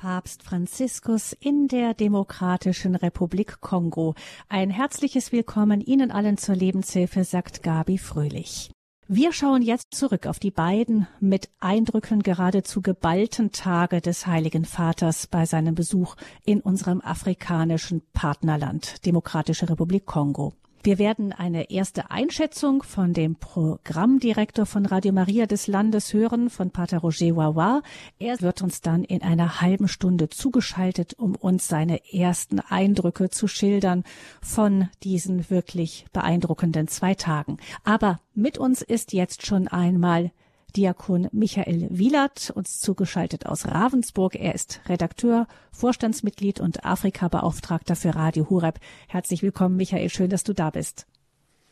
Papst Franziskus in der Demokratischen Republik Kongo. Ein herzliches Willkommen Ihnen allen zur Lebenshilfe, sagt Gabi Fröhlich. Wir schauen jetzt zurück auf die beiden mit Eindrücken geradezu geballten Tage des Heiligen Vaters bei seinem Besuch in unserem afrikanischen Partnerland, Demokratische Republik Kongo. Wir werden eine erste Einschätzung von dem Programmdirektor von Radio Maria des Landes hören, von Pater Roger Wawa. Er wird uns dann in einer halben Stunde zugeschaltet, um uns seine ersten Eindrücke zu schildern von diesen wirklich beeindruckenden zwei Tagen. Aber mit uns ist jetzt schon einmal Diakon Michael Wielert, uns zugeschaltet aus Ravensburg. Er ist Redakteur, Vorstandsmitglied und Afrika-Beauftragter für Radio Hureb. Herzlich willkommen, Michael. Schön, dass du da bist.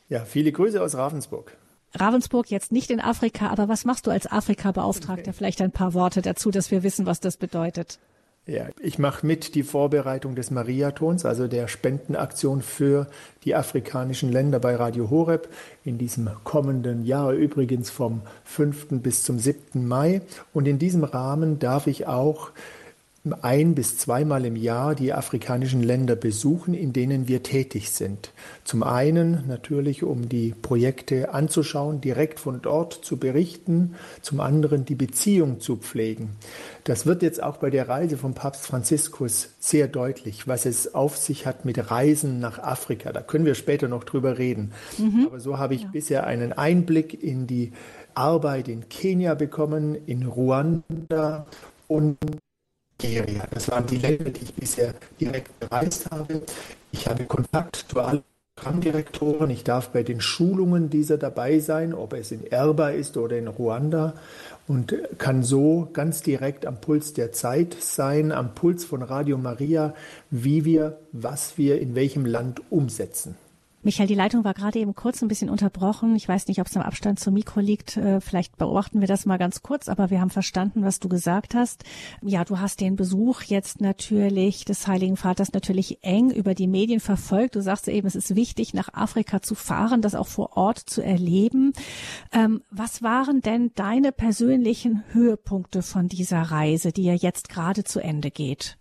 Ja, viele Grüße aus Ravensburg. Ravensburg jetzt nicht in Afrika, aber was machst du als Afrika-Beauftragter? Vielleicht ein paar Worte dazu, dass wir wissen, was das bedeutet. Ja, ich mache mit die Vorbereitung des Mariatons, also der Spendenaktion für die afrikanischen Länder bei Radio Horeb in diesem kommenden Jahr, übrigens vom 5. bis zum 7. Mai. Und in diesem Rahmen darf ich auch ein bis zweimal im Jahr die afrikanischen Länder besuchen, in denen wir tätig sind. Zum einen natürlich, um die Projekte anzuschauen, direkt von dort zu berichten, zum anderen die Beziehung zu pflegen. Das wird jetzt auch bei der Reise von Papst Franziskus sehr deutlich, was es auf sich hat mit Reisen nach Afrika. Da können wir später noch drüber reden. Mhm. Aber so habe ich ja. bisher einen Einblick in die Arbeit in Kenia bekommen, in Ruanda und Nigeria. Das waren die Länder, die ich bisher direkt bereist habe. Ich habe Kontakt zu allen Programmdirektoren. Ich darf bei den Schulungen dieser dabei sein, ob es in Erba ist oder in Ruanda und kann so ganz direkt am Puls der Zeit sein, am Puls von Radio Maria, wie wir, was wir in welchem Land umsetzen. Michael, die Leitung war gerade eben kurz ein bisschen unterbrochen. Ich weiß nicht, ob es am Abstand zum Mikro liegt. Äh, vielleicht beobachten wir das mal ganz kurz, aber wir haben verstanden, was du gesagt hast. Ja, du hast den Besuch jetzt natürlich des Heiligen Vaters natürlich eng über die Medien verfolgt. Du sagst eben, es ist wichtig, nach Afrika zu fahren, das auch vor Ort zu erleben. Ähm, was waren denn deine persönlichen Höhepunkte von dieser Reise, die ja jetzt gerade zu Ende geht?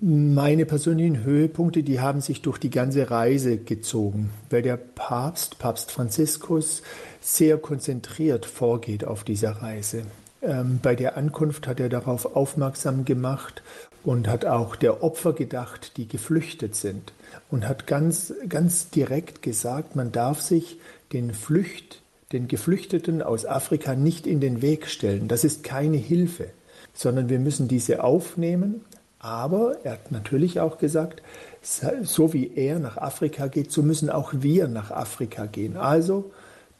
Meine persönlichen Höhepunkte, die haben sich durch die ganze Reise gezogen, weil der Papst, Papst Franziskus, sehr konzentriert vorgeht auf dieser Reise. Ähm, bei der Ankunft hat er darauf aufmerksam gemacht und hat auch der Opfer gedacht, die geflüchtet sind. Und hat ganz, ganz direkt gesagt, man darf sich den Flücht, den Geflüchteten aus Afrika nicht in den Weg stellen. Das ist keine Hilfe, sondern wir müssen diese aufnehmen aber er hat natürlich auch gesagt, so wie er nach Afrika geht, so müssen auch wir nach Afrika gehen. Also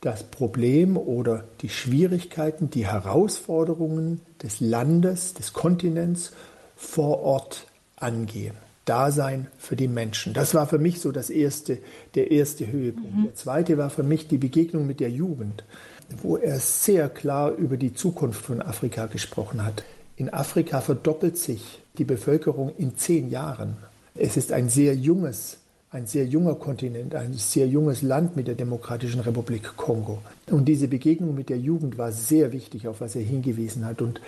das Problem oder die Schwierigkeiten, die Herausforderungen des Landes, des Kontinents vor Ort angehen. Dasein für die Menschen. Das war für mich so das erste, der erste Höhepunkt. Mhm. Der zweite war für mich die Begegnung mit der Jugend, wo er sehr klar über die Zukunft von Afrika gesprochen hat. In Afrika verdoppelt sich die Bevölkerung in zehn Jahren. Es ist ein sehr junges, ein sehr junger Kontinent, ein sehr junges Land mit der Demokratischen Republik Kongo. Und diese Begegnung mit der Jugend war sehr wichtig, auf was er hingewiesen hat. Und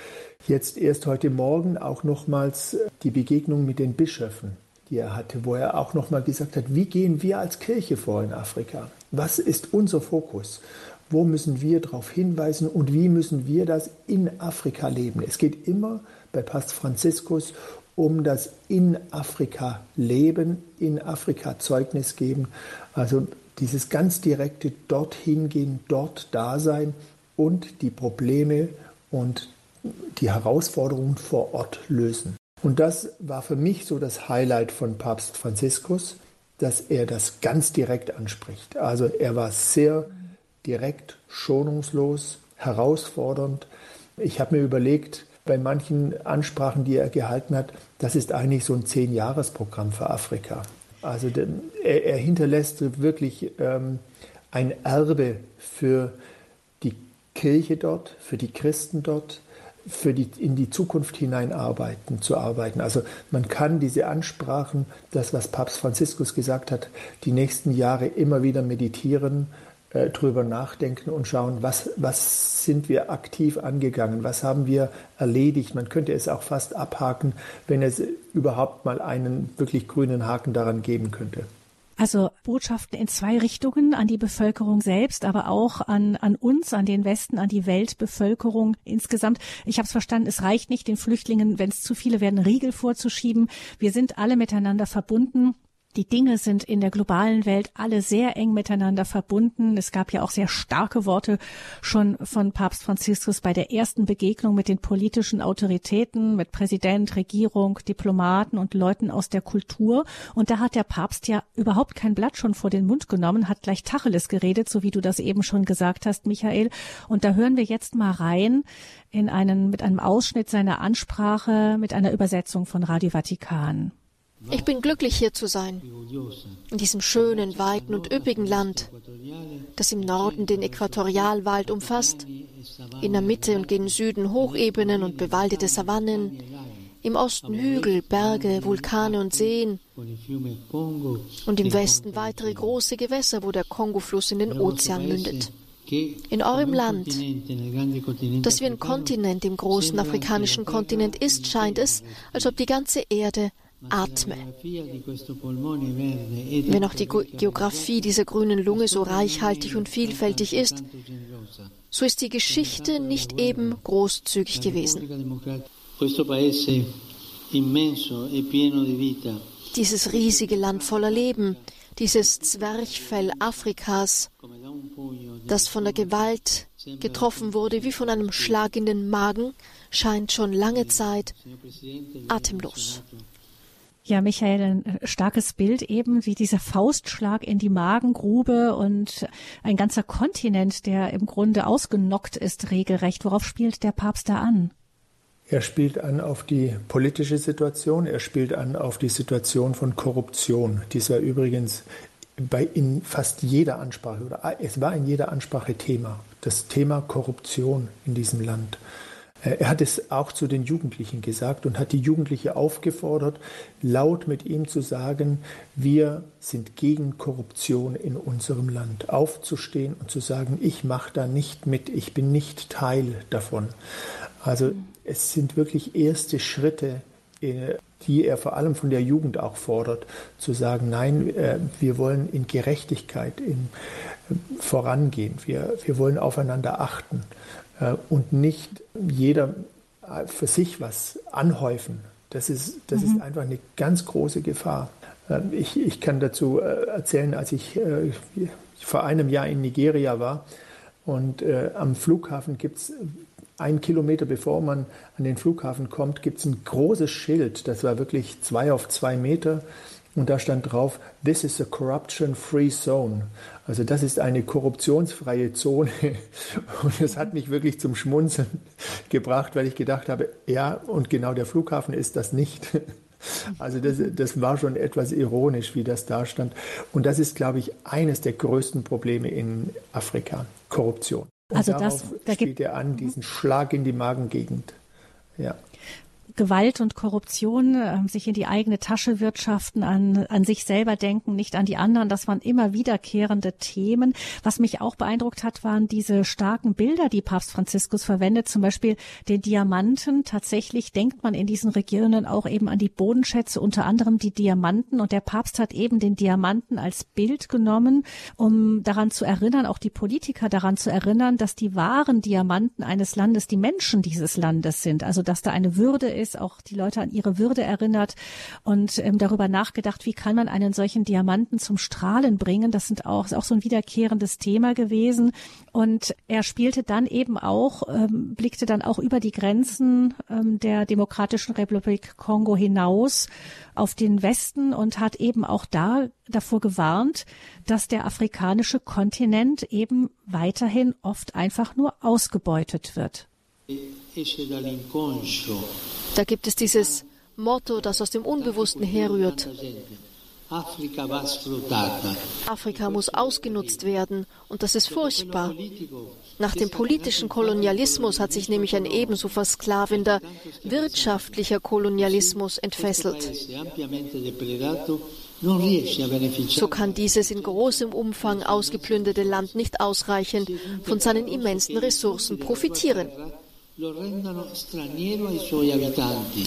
jetzt erst heute Morgen auch nochmals die Begegnung mit den Bischöfen, die er hatte, wo er auch nochmal gesagt hat, wie gehen wir als Kirche vor in Afrika? Was ist unser Fokus? Wo müssen wir darauf hinweisen und wie müssen wir das in Afrika leben? Es geht immer bei Papst Franziskus um das in Afrika Leben, in Afrika Zeugnis geben. Also dieses ganz direkte dorthin gehen, dort da sein und die Probleme und die Herausforderungen vor Ort lösen. Und das war für mich so das Highlight von Papst Franziskus, dass er das ganz direkt anspricht. Also er war sehr direkt, schonungslos, herausfordernd. Ich habe mir überlegt, bei manchen Ansprachen, die er gehalten hat, das ist eigentlich so ein Zehn-Jahres-Programm für Afrika. Also er, er hinterlässt wirklich ähm, ein Erbe für die Kirche dort, für die Christen dort, für die in die Zukunft hinein zu arbeiten. Also man kann diese Ansprachen, das was Papst Franziskus gesagt hat, die nächsten Jahre immer wieder meditieren, äh, drüber nachdenken und schauen, was, was sind wir aktiv angegangen, was haben wir erledigt. Man könnte es auch fast abhaken, wenn es überhaupt mal einen wirklich grünen Haken daran geben könnte. Also Botschaften in zwei Richtungen, an die Bevölkerung selbst, aber auch an, an uns, an den Westen, an die Weltbevölkerung insgesamt. Ich habe es verstanden, es reicht nicht den Flüchtlingen, wenn es zu viele werden, Riegel vorzuschieben. Wir sind alle miteinander verbunden. Die Dinge sind in der globalen Welt alle sehr eng miteinander verbunden. Es gab ja auch sehr starke Worte schon von Papst Franziskus bei der ersten Begegnung mit den politischen Autoritäten, mit Präsident, Regierung, Diplomaten und Leuten aus der Kultur. Und da hat der Papst ja überhaupt kein Blatt schon vor den Mund genommen, hat gleich Tacheles geredet, so wie du das eben schon gesagt hast, Michael. Und da hören wir jetzt mal rein in einen, mit einem Ausschnitt seiner Ansprache, mit einer Übersetzung von Radio Vatikan. Ich bin glücklich hier zu sein, in diesem schönen, weiten und üppigen Land, das im Norden den Äquatorialwald umfasst, in der Mitte und gen Süden Hochebenen und bewaldete Savannen, im Osten Hügel, Berge, Vulkane und Seen und im Westen weitere große Gewässer, wo der Kongofluss in den Ozean mündet. In eurem Land, das wie ein Kontinent im großen afrikanischen Kontinent ist, scheint es, als ob die ganze Erde atme. Wenn auch die Geografie dieser grünen Lunge so reichhaltig und vielfältig ist, so ist die Geschichte nicht eben großzügig gewesen. Dieses riesige Land voller Leben, dieses Zwerchfell Afrikas, das von der Gewalt getroffen wurde wie von einem Schlag in den Magen, scheint schon lange Zeit atemlos. Ja, Michael, ein starkes Bild eben wie dieser Faustschlag in die Magengrube und ein ganzer Kontinent, der im Grunde ausgenockt ist, regelrecht. Worauf spielt der Papst da an? Er spielt an auf die politische Situation, er spielt an auf die Situation von Korruption. Dies war übrigens bei in fast jeder Ansprache oder es war in jeder Ansprache Thema, das Thema Korruption in diesem Land. Äh, er hat es auch zu den Jugendlichen gesagt und hat die Jugendliche aufgefordert, laut mit ihm zu sagen, wir sind gegen Korruption in unserem Land. Aufzustehen und zu sagen, ich mache da nicht mit, ich bin nicht Teil davon. Also es sind wirklich erste Schritte, äh, die er vor allem von der Jugend auch fordert, zu sagen, nein, äh, wir wollen in Gerechtigkeit in, vorangehen, wir, wir wollen aufeinander achten. Äh, und nicht jeder äh, für sich was anhäufen. Das ist, das mhm. ist einfach eine ganz große Gefahr. Äh, ich, ich kann dazu erzählen, als ich vor einem Jahr in Nigeria war und am Flughafen gibt es einen Kilometer bevor man an den Flughafen kommt, gibt es ein großes Schild, das war wirklich zwei auf zwei Meter und da stand drauf, This is a corruption-free zone. Also das ist eine korruptionsfreie Zone. Und das hat mich wirklich zum Schmunzeln gebracht, weil ich gedacht habe, ja, und genau der Flughafen ist das nicht. Also das, das war schon etwas ironisch, wie das da stand. Und das ist, glaube ich, eines der größten Probleme in Afrika, Korruption. Und also das, da spielt er an, diesen Schlag in die Magengegend. Ja. Gewalt und Korruption, äh, sich in die eigene Tasche wirtschaften, an, an sich selber denken, nicht an die anderen. Das waren immer wiederkehrende Themen. Was mich auch beeindruckt hat, waren diese starken Bilder, die Papst Franziskus verwendet, zum Beispiel den Diamanten. Tatsächlich denkt man in diesen Regionen auch eben an die Bodenschätze, unter anderem die Diamanten. Und der Papst hat eben den Diamanten als Bild genommen, um daran zu erinnern, auch die Politiker daran zu erinnern, dass die wahren Diamanten eines Landes die Menschen dieses Landes sind. Also dass da eine Würde ist, ist, auch die Leute an ihre Würde erinnert und ähm, darüber nachgedacht, wie kann man einen solchen Diamanten zum Strahlen bringen. Das sind auch, ist auch so ein wiederkehrendes Thema gewesen. Und er spielte dann eben auch, ähm, blickte dann auch über die Grenzen ähm, der Demokratischen Republik Kongo hinaus auf den Westen und hat eben auch da davor gewarnt, dass der afrikanische Kontinent eben weiterhin oft einfach nur ausgebeutet wird. Da gibt es dieses Motto, das aus dem Unbewussten herrührt. Afrika muss ausgenutzt werden und das ist furchtbar. Nach dem politischen Kolonialismus hat sich nämlich ein ebenso versklavender wirtschaftlicher Kolonialismus entfesselt. So kann dieses in großem Umfang ausgeplünderte Land nicht ausreichend von seinen immensen Ressourcen profitieren.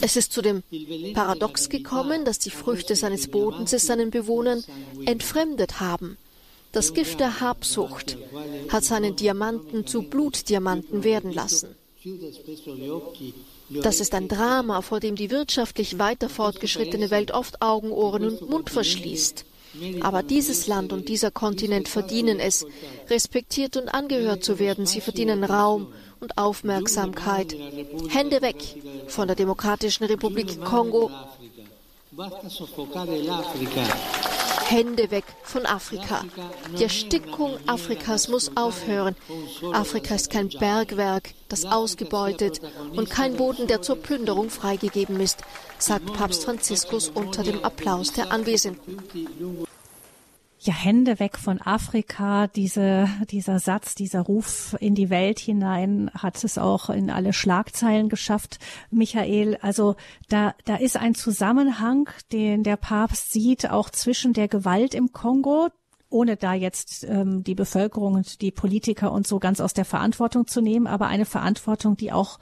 Es ist zu dem Paradox gekommen, dass die Früchte seines Bodens es seinen Bewohnern entfremdet haben. Das Gift der Habsucht hat seinen Diamanten zu Blutdiamanten werden lassen. Das ist ein Drama, vor dem die wirtschaftlich weiter fortgeschrittene Welt oft Augen, Ohren und Mund verschließt. Aber dieses Land und dieser Kontinent verdienen es, respektiert und angehört zu werden. Sie verdienen Raum und Aufmerksamkeit. Hände weg von der Demokratischen Republik Kongo. Hände weg von Afrika. Die Erstickung Afrikas muss aufhören. Afrika ist kein Bergwerk, das ausgebeutet und kein Boden, der zur Plünderung freigegeben ist, sagt Papst Franziskus unter dem Applaus der Anwesenden ja, Hände weg von Afrika, diese, dieser Satz, dieser Ruf in die Welt hinein hat es auch in alle Schlagzeilen geschafft, Michael. Also da, da ist ein Zusammenhang, den der Papst sieht, auch zwischen der Gewalt im Kongo, ohne da jetzt ähm, die Bevölkerung und die Politiker und so ganz aus der Verantwortung zu nehmen, aber eine Verantwortung, die auch,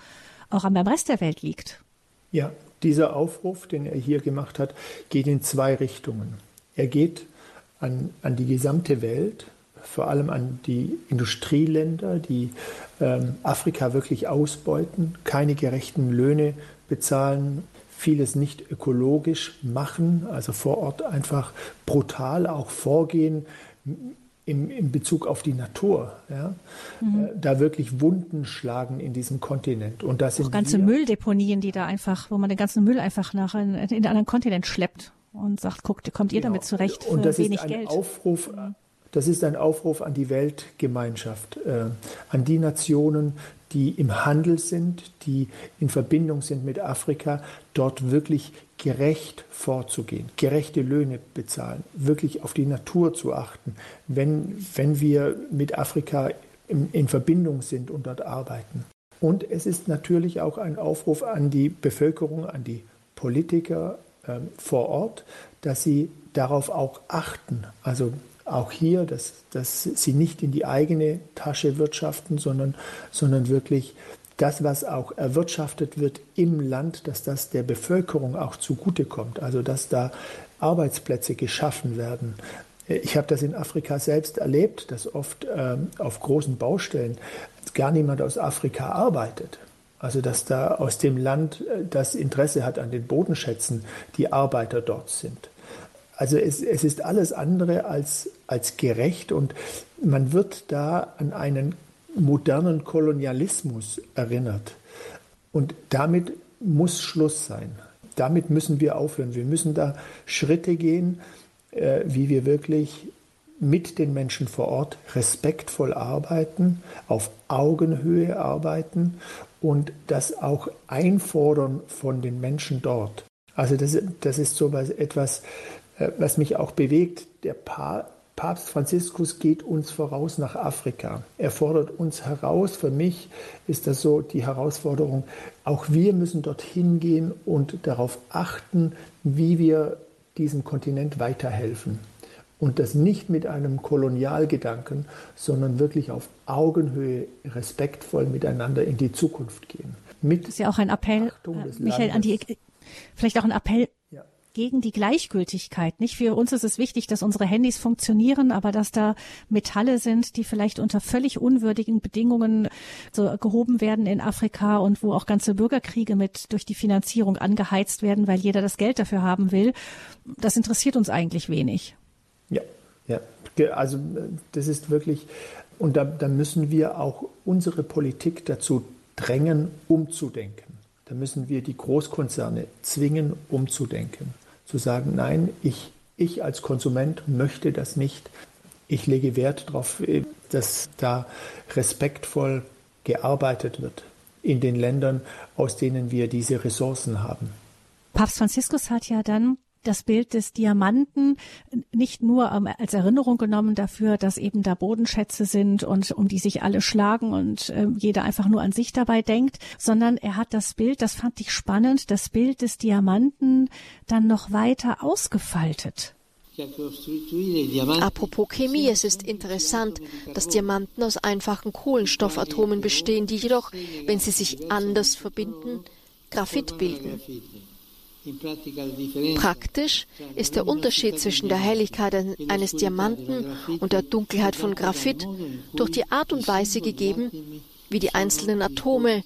auch am Rest der Welt liegt. Ja, dieser Aufruf, den er hier gemacht hat, geht in zwei Richtungen. Er geht an, an die gesamte Welt, vor allem an die Industrieländer, die ähm, Afrika wirklich ausbeuten, keine gerechten Löhne bezahlen, vieles nicht ökologisch machen, also vor Ort einfach brutal auch vorgehen im, in Bezug auf die Natur. Ja? Mhm. Äh, da wirklich Wunden schlagen in diesem Kontinent. Und das sind auch ganze wir, Mülldeponien, die da einfach, wo man den ganzen Müll einfach nach in, in einen anderen Kontinent schleppt und sagt, guckt, kommt ihr genau. damit zurecht für und das wenig ist ein Geld? Aufruf, das ist ein Aufruf an die Weltgemeinschaft, äh, an die Nationen, die im Handel sind, die in Verbindung sind mit Afrika, dort wirklich gerecht vorzugehen, gerechte Löhne bezahlen, wirklich auf die Natur zu achten, wenn, wenn wir mit Afrika in, in Verbindung sind und dort arbeiten. Und es ist natürlich auch ein Aufruf an die Bevölkerung, an die Politiker, ähm, vor Ort, dass sie darauf auch achten. Also auch hier, dass, dass sie nicht in die eigene Tasche wirtschaften, sondern, sondern wirklich das, was auch erwirtschaftet wird im Land, dass das der Bevölkerung auch zugutekommt. Also dass da Arbeitsplätze geschaffen werden. Ich habe das in Afrika selbst erlebt, dass oft ähm, auf großen Baustellen gar niemand aus Afrika arbeitet. Also dass da aus dem Land, äh, das Interesse hat an den Bodenschätzen, die Arbeiter dort sind. Also es, es ist alles andere als, als gerecht und man wird da an einen modernen Kolonialismus erinnert. Und damit muss Schluss sein. Damit müssen wir aufhören. Wir müssen da Schritte gehen, äh, wie wir wirklich mit den Menschen vor Ort respektvoll arbeiten, auf Augenhöhe arbeiten und das auch einfordern von den Menschen dort. Also das, das ist so etwas, äh, was mich auch bewegt. Der Papst Franziskus geht uns voraus nach Afrika. Er fordert uns heraus. Für mich ist das so die Herausforderung. Auch wir müssen dorthin gehen und darauf achten, wie wir diesem Kontinent weiterhelfen. Und das nicht mit einem Kolonialgedanken, sondern wirklich auf Augenhöhe respektvoll miteinander in die Zukunft gehen. Mit das ist ja auch ein Appell, äh, Michael, an die, vielleicht auch ein Appell ja. gegen die Gleichgültigkeit. Nicht für uns ist es wichtig, dass unsere Handys funktionieren, aber dass da Metalle sind, die vielleicht unter völlig unwürdigen Bedingungen so gehoben werden in Afrika und wo auch ganze Bürgerkriege mit durch die Finanzierung angeheizt werden, weil jeder das Geld dafür haben will. Das interessiert uns eigentlich wenig. Ja, ja. Also das ist wirklich, und da, da müssen wir auch unsere Politik dazu drängen, umzudenken. Da müssen wir die Großkonzerne zwingen, umzudenken. Zu sagen, nein, ich, ich als Konsument möchte das nicht. Ich lege Wert darauf, dass da respektvoll gearbeitet wird in den Ländern, aus denen wir diese Ressourcen haben. Papst Franziskus hat ja dann das Bild des Diamanten nicht nur ähm, als Erinnerung genommen dafür, dass eben da Bodenschätze sind und um die sich alle schlagen und äh, jeder einfach nur an sich dabei denkt, sondern er hat das Bild, das fand ich spannend, das Bild des Diamanten dann noch weiter ausgefaltet. Apropos Chemie, es ist interessant, dass Diamanten aus einfachen Kohlenstoffatomen bestehen, die jedoch, wenn sie sich anders verbinden, Graphit bilden. Praktisch ist der Unterschied zwischen der Helligkeit eines Diamanten und der Dunkelheit von Graphit durch die Art und Weise gegeben, wie die einzelnen Atome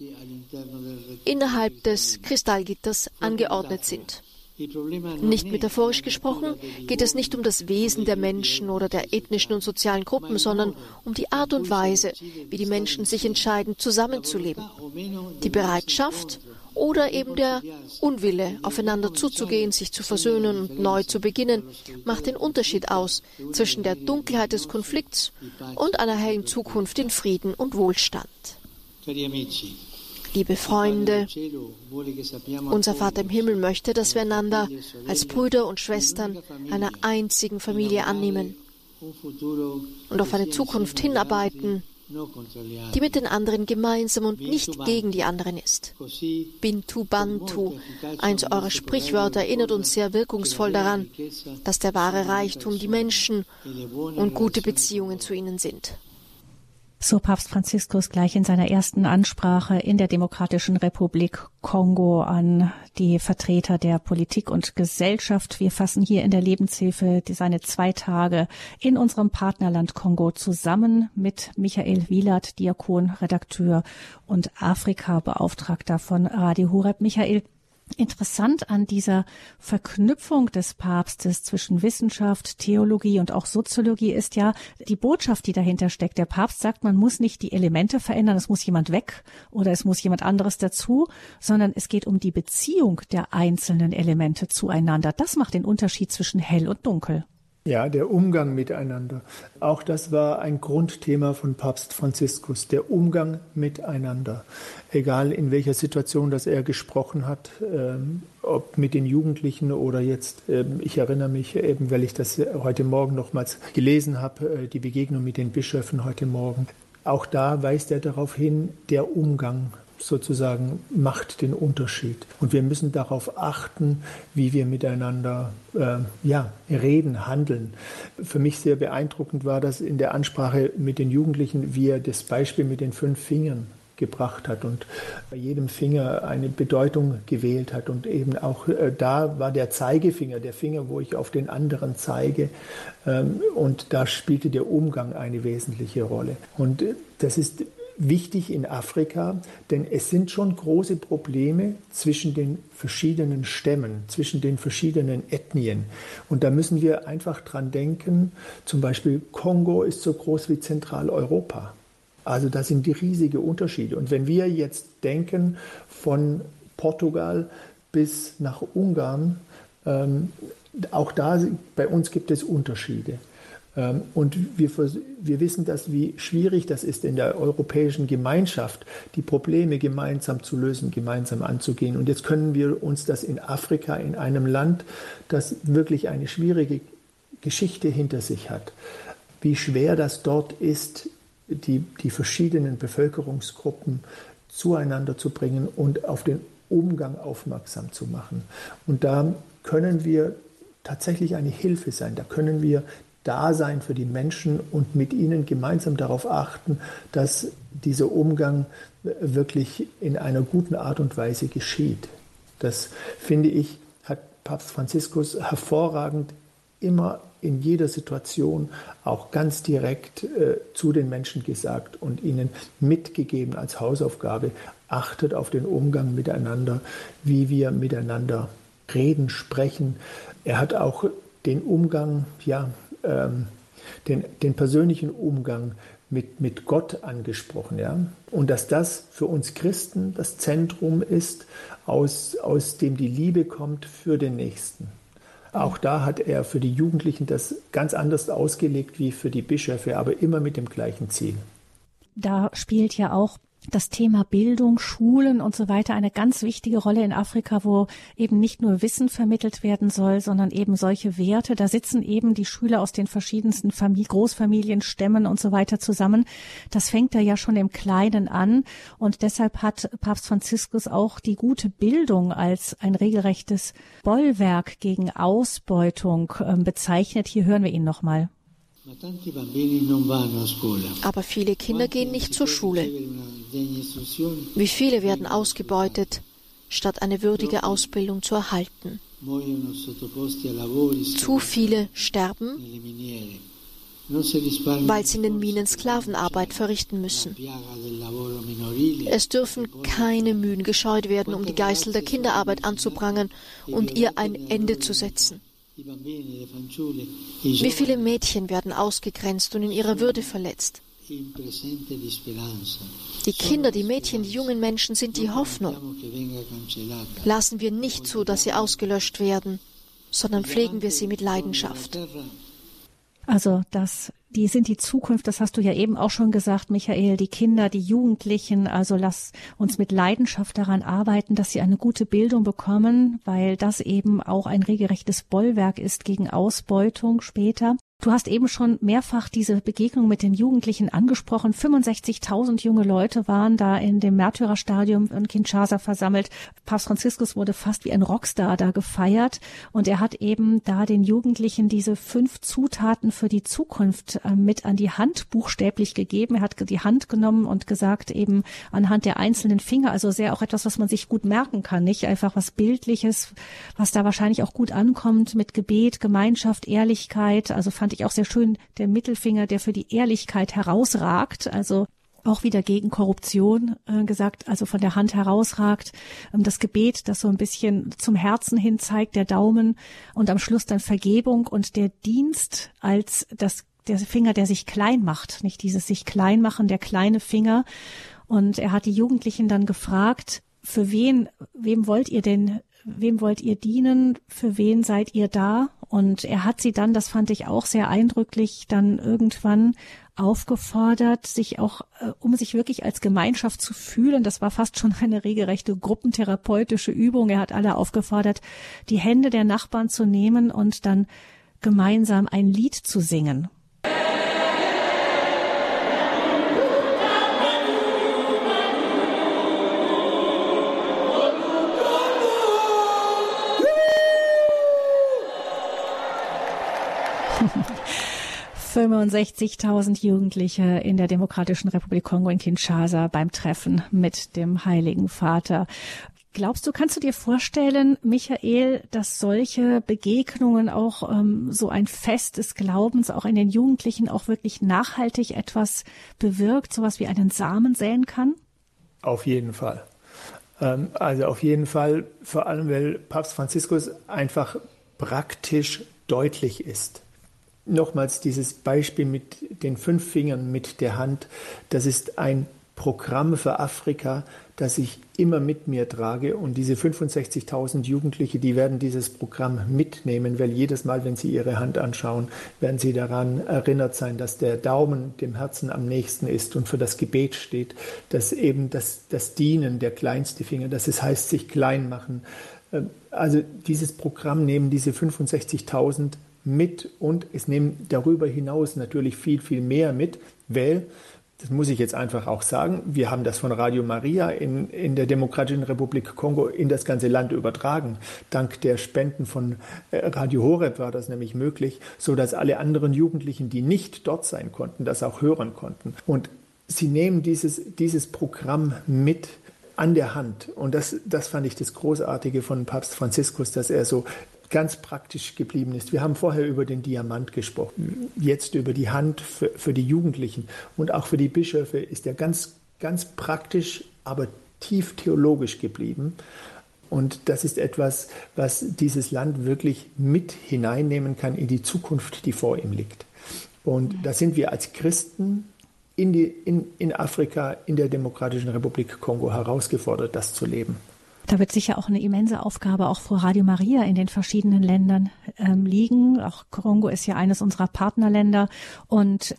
innerhalb des Kristallgitters angeordnet sind. Nicht metaphorisch gesprochen geht es nicht um das Wesen der Menschen oder der ethnischen und sozialen Gruppen, sondern um die Art und Weise, wie die Menschen sich entscheiden, zusammenzuleben. Die Bereitschaft oder eben der Unwille, aufeinander zuzugehen, sich zu versöhnen und neu zu beginnen, macht den Unterschied aus zwischen der Dunkelheit des Konflikts und einer hellen Zukunft in Frieden und Wohlstand. Liebe Freunde, unser Vater im Himmel möchte, dass wir einander als Brüder und Schwestern einer einzigen Familie annehmen und auf eine Zukunft hinarbeiten, die mit den anderen gemeinsam und nicht gegen die anderen ist. Bintu Bantu, eins eurer Sprichwörter, erinnert uns sehr wirkungsvoll daran, dass der wahre Reichtum die Menschen und gute Beziehungen zu ihnen sind so Papst Franziskus gleich in seiner ersten Ansprache in der Demokratischen Republik Kongo an die Vertreter der Politik und Gesellschaft. Wir fassen hier in der Lebenshilfe seine zwei Tage in unserem Partnerland Kongo zusammen mit Michael Wielert, Diakon, Redakteur und Afrika-Beauftragter von Radio Horeb. Michael, Interessant an dieser Verknüpfung des Papstes zwischen Wissenschaft, Theologie und auch Soziologie ist ja die Botschaft, die dahinter steckt. Der Papst sagt, man muss nicht die Elemente verändern, es muss jemand weg oder es muss jemand anderes dazu, sondern es geht um die Beziehung der einzelnen Elemente zueinander. Das macht den Unterschied zwischen hell und dunkel. Ja, der Umgang miteinander. Auch das war ein Grundthema von Papst Franziskus, der Umgang miteinander. Egal in welcher Situation das er gesprochen hat, ähm, ob mit den Jugendlichen oder jetzt, ähm, ich erinnere mich eben, weil ich das heute Morgen nochmals gelesen habe, äh, die Begegnung mit den Bischöfen heute Morgen. Auch da weist er darauf hin, der Umgang sozusagen macht den Unterschied. Und wir müssen darauf achten, wie wir miteinander äh, ja, reden, handeln. Für mich sehr beeindruckend war das in der Ansprache mit den Jugendlichen, wie er das Beispiel mit den fünf Fingern gebracht hat und bei jedem Finger eine Bedeutung gewählt hat. Und eben auch äh, da war der Zeigefinger, der Finger, wo ich auf den anderen zeige. Ähm, und da spielte der Umgang eine wesentliche Rolle. Und äh, das ist wichtig in Afrika, denn es sind schon große Probleme zwischen den verschiedenen Stämmen, zwischen den verschiedenen Ethnien. Und da müssen wir einfach dran denken, zum Beispiel Kongo ist so groß wie Zentraleuropa. Also da sind die riesige Unterschiede. Und wenn wir jetzt denken von Portugal bis nach Ungarn, ähm, auch da bei uns gibt es Unterschiede. Ähm, und wir, wir wissen, dass wie schwierig das ist in der europäischen Gemeinschaft, die Probleme gemeinsam zu lösen, gemeinsam anzugehen. Und jetzt können wir uns das in Afrika, in einem Land, das wirklich eine schwierige Geschichte hinter sich hat, wie schwer das dort ist, die, die verschiedenen Bevölkerungsgruppen zueinander zu bringen und auf den Umgang aufmerksam zu machen. Und da können wir tatsächlich eine Hilfe sein. Da können wir da sein für die Menschen und mit ihnen gemeinsam darauf achten, dass dieser Umgang wirklich in einer guten Art und Weise geschieht. Das finde ich, hat Papst Franziskus hervorragend immer in jeder Situation auch ganz direkt äh, zu den Menschen gesagt und ihnen mitgegeben als Hausaufgabe, achtet auf den Umgang miteinander, wie wir miteinander reden, sprechen. Er hat auch den Umgang, ja, ähm, den, den persönlichen Umgang mit, mit Gott angesprochen. Ja? Und dass das für uns Christen das Zentrum ist, aus, aus dem die Liebe kommt für den Nächsten. Auch da hat er für die Jugendlichen das ganz anders ausgelegt wie für die Bischöfe, aber immer mit dem gleichen Ziel. Da spielt ja auch das Thema Bildung, Schulen und so weiter eine ganz wichtige Rolle in Afrika, wo eben nicht nur Wissen vermittelt werden soll, sondern eben solche Werte. Da sitzen eben die Schüler aus den verschiedensten Familien, Großfamilien, Stämmen und so weiter zusammen. Das fängt da ja schon im Kleinen an. Und deshalb hat Papst Franziskus auch die gute Bildung als ein regelrechtes Bollwerk gegen Ausbeutung äh, bezeichnet. Hier hören wir ihn nochmal. Aber viele Kinder gehen nicht zur Schule. Wie viele werden ausgebeutet, statt eine würdige Ausbildung zu erhalten? Zu viele sterben, weil sie in den Minen Sklavenarbeit verrichten müssen. Es dürfen keine Mühen gescheut werden, um die Geißel der Kinderarbeit anzuprangern und ihr ein Ende zu setzen. Wie viele Mädchen werden ausgegrenzt und in ihrer Würde verletzt? Die Kinder, die Mädchen, die jungen Menschen sind die Hoffnung. Lassen wir nicht zu, dass sie ausgelöscht werden, sondern pflegen wir sie mit Leidenschaft. Also das, die sind die Zukunft, das hast du ja eben auch schon gesagt, Michael, die Kinder, die Jugendlichen, also lass uns mit Leidenschaft daran arbeiten, dass sie eine gute Bildung bekommen, weil das eben auch ein regelrechtes Bollwerk ist gegen Ausbeutung später. Du hast eben schon mehrfach diese Begegnung mit den Jugendlichen angesprochen. 65.000 junge Leute waren da in dem Märtyrerstadium in Kinshasa versammelt. Papst Franziskus wurde fast wie ein Rockstar da gefeiert und er hat eben da den Jugendlichen diese fünf Zutaten für die Zukunft äh, mit an die Hand buchstäblich gegeben. Er hat die Hand genommen und gesagt eben anhand der einzelnen Finger, also sehr auch etwas, was man sich gut merken kann, nicht einfach was Bildliches, was da wahrscheinlich auch gut ankommt mit Gebet, Gemeinschaft, Ehrlichkeit, also fand ich auch sehr schön, der Mittelfinger, der für die Ehrlichkeit herausragt, also auch wieder gegen Korruption äh, gesagt, also von der Hand herausragt. Ähm, das Gebet, das so ein bisschen zum Herzen hin zeigt, der Daumen und am Schluss dann Vergebung und der Dienst als das der Finger, der sich klein macht, nicht dieses sich klein machen, der kleine Finger. Und er hat die Jugendlichen dann gefragt, für wen, wem wollt ihr denn, wem wollt ihr dienen, für wen seid ihr da? Und er hat sie dann, das fand ich auch sehr eindrücklich, dann irgendwann aufgefordert, sich auch, äh, um sich wirklich als Gemeinschaft zu fühlen. Das war fast schon eine regelrechte gruppentherapeutische Übung. Er hat alle aufgefordert, die Hände der Nachbarn zu nehmen und dann gemeinsam ein Lied zu singen. 65.000 Jugendliche in der Demokratischen Republik Kongo in Kinshasa beim Treffen mit dem Heiligen Vater. Glaubst du, kannst du dir vorstellen, Michael, dass solche Begegnungen auch ähm, so ein Fest des Glaubens auch in den Jugendlichen auch wirklich nachhaltig etwas bewirkt, sowas wie einen Samen säen kann? Auf jeden Fall. Ähm, also auf jeden Fall, vor allem weil Papst Franziskus einfach praktisch deutlich ist nochmals dieses Beispiel mit den fünf Fingern mit der Hand, das ist ein Programm für Afrika, das ich immer mit mir trage. Und diese 65.000 Jugendliche, die werden dieses Programm mitnehmen, weil jedes Mal, wenn sie ihre Hand anschauen, werden sie daran erinnert sein, dass der Daumen dem Herzen am nächsten ist und für das Gebet steht, dass eben das, das Dienen, der kleinste Finger, dass es heißt, sich klein machen. Also dieses Programm nehmen diese 65.000 mit und es nehmen darüber hinaus natürlich viel, viel mehr mit, weil, das muss ich jetzt einfach auch sagen, wir haben das von Radio Maria in, in der Demokratischen Republik Kongo in das ganze Land übertragen. Dank der Spenden von äh, Radio Horeb war das nämlich möglich, so dass alle anderen Jugendlichen, die nicht dort sein konnten, das auch hören konnten. Und sie nehmen dieses, dieses Programm mit an der Hand. Und das, das fand ich das Großartige von Papst Franziskus, dass er so ganz praktisch geblieben ist. Wir haben vorher über den Diamant gesprochen, jetzt über die Hand für, für die Jugendlichen und auch für die Bischöfe ist er ganz, ganz praktisch, aber tief theologisch geblieben. Und das ist etwas, was dieses Land wirklich mit hineinnehmen kann in die Zukunft, die vor ihm liegt. Und da sind wir als Christen in, die, in, in Afrika, in der Demokratischen Republik Kongo herausgefordert, das zu leben. Da wird sicher auch eine immense Aufgabe auch vor Radio Maria in den verschiedenen Ländern ähm, liegen. Auch Kongo ist ja eines unserer Partnerländer und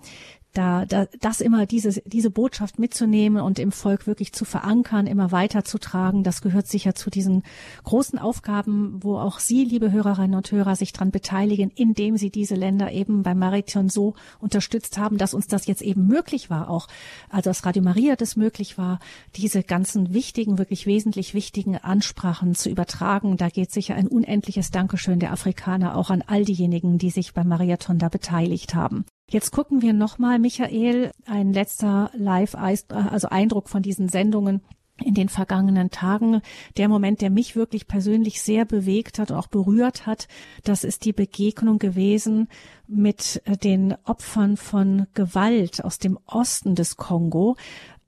da, da das immer diese diese Botschaft mitzunehmen und im Volk wirklich zu verankern, immer weiterzutragen, das gehört sicher zu diesen großen Aufgaben, wo auch Sie, liebe Hörerinnen und Hörer, sich dran beteiligen, indem Sie diese Länder eben beim Marathon so unterstützt haben, dass uns das jetzt eben möglich war, auch also dass Radio Maria das möglich war, diese ganzen wichtigen, wirklich wesentlich wichtigen Ansprachen zu übertragen. Da geht sicher ein unendliches Dankeschön der Afrikaner auch an all diejenigen, die sich beim Marathon da beteiligt haben. Jetzt gucken wir nochmal, Michael, ein letzter Live, also Eindruck von diesen Sendungen in den vergangenen Tagen. Der Moment, der mich wirklich persönlich sehr bewegt hat auch berührt hat, das ist die Begegnung gewesen mit den Opfern von Gewalt aus dem Osten des Kongo.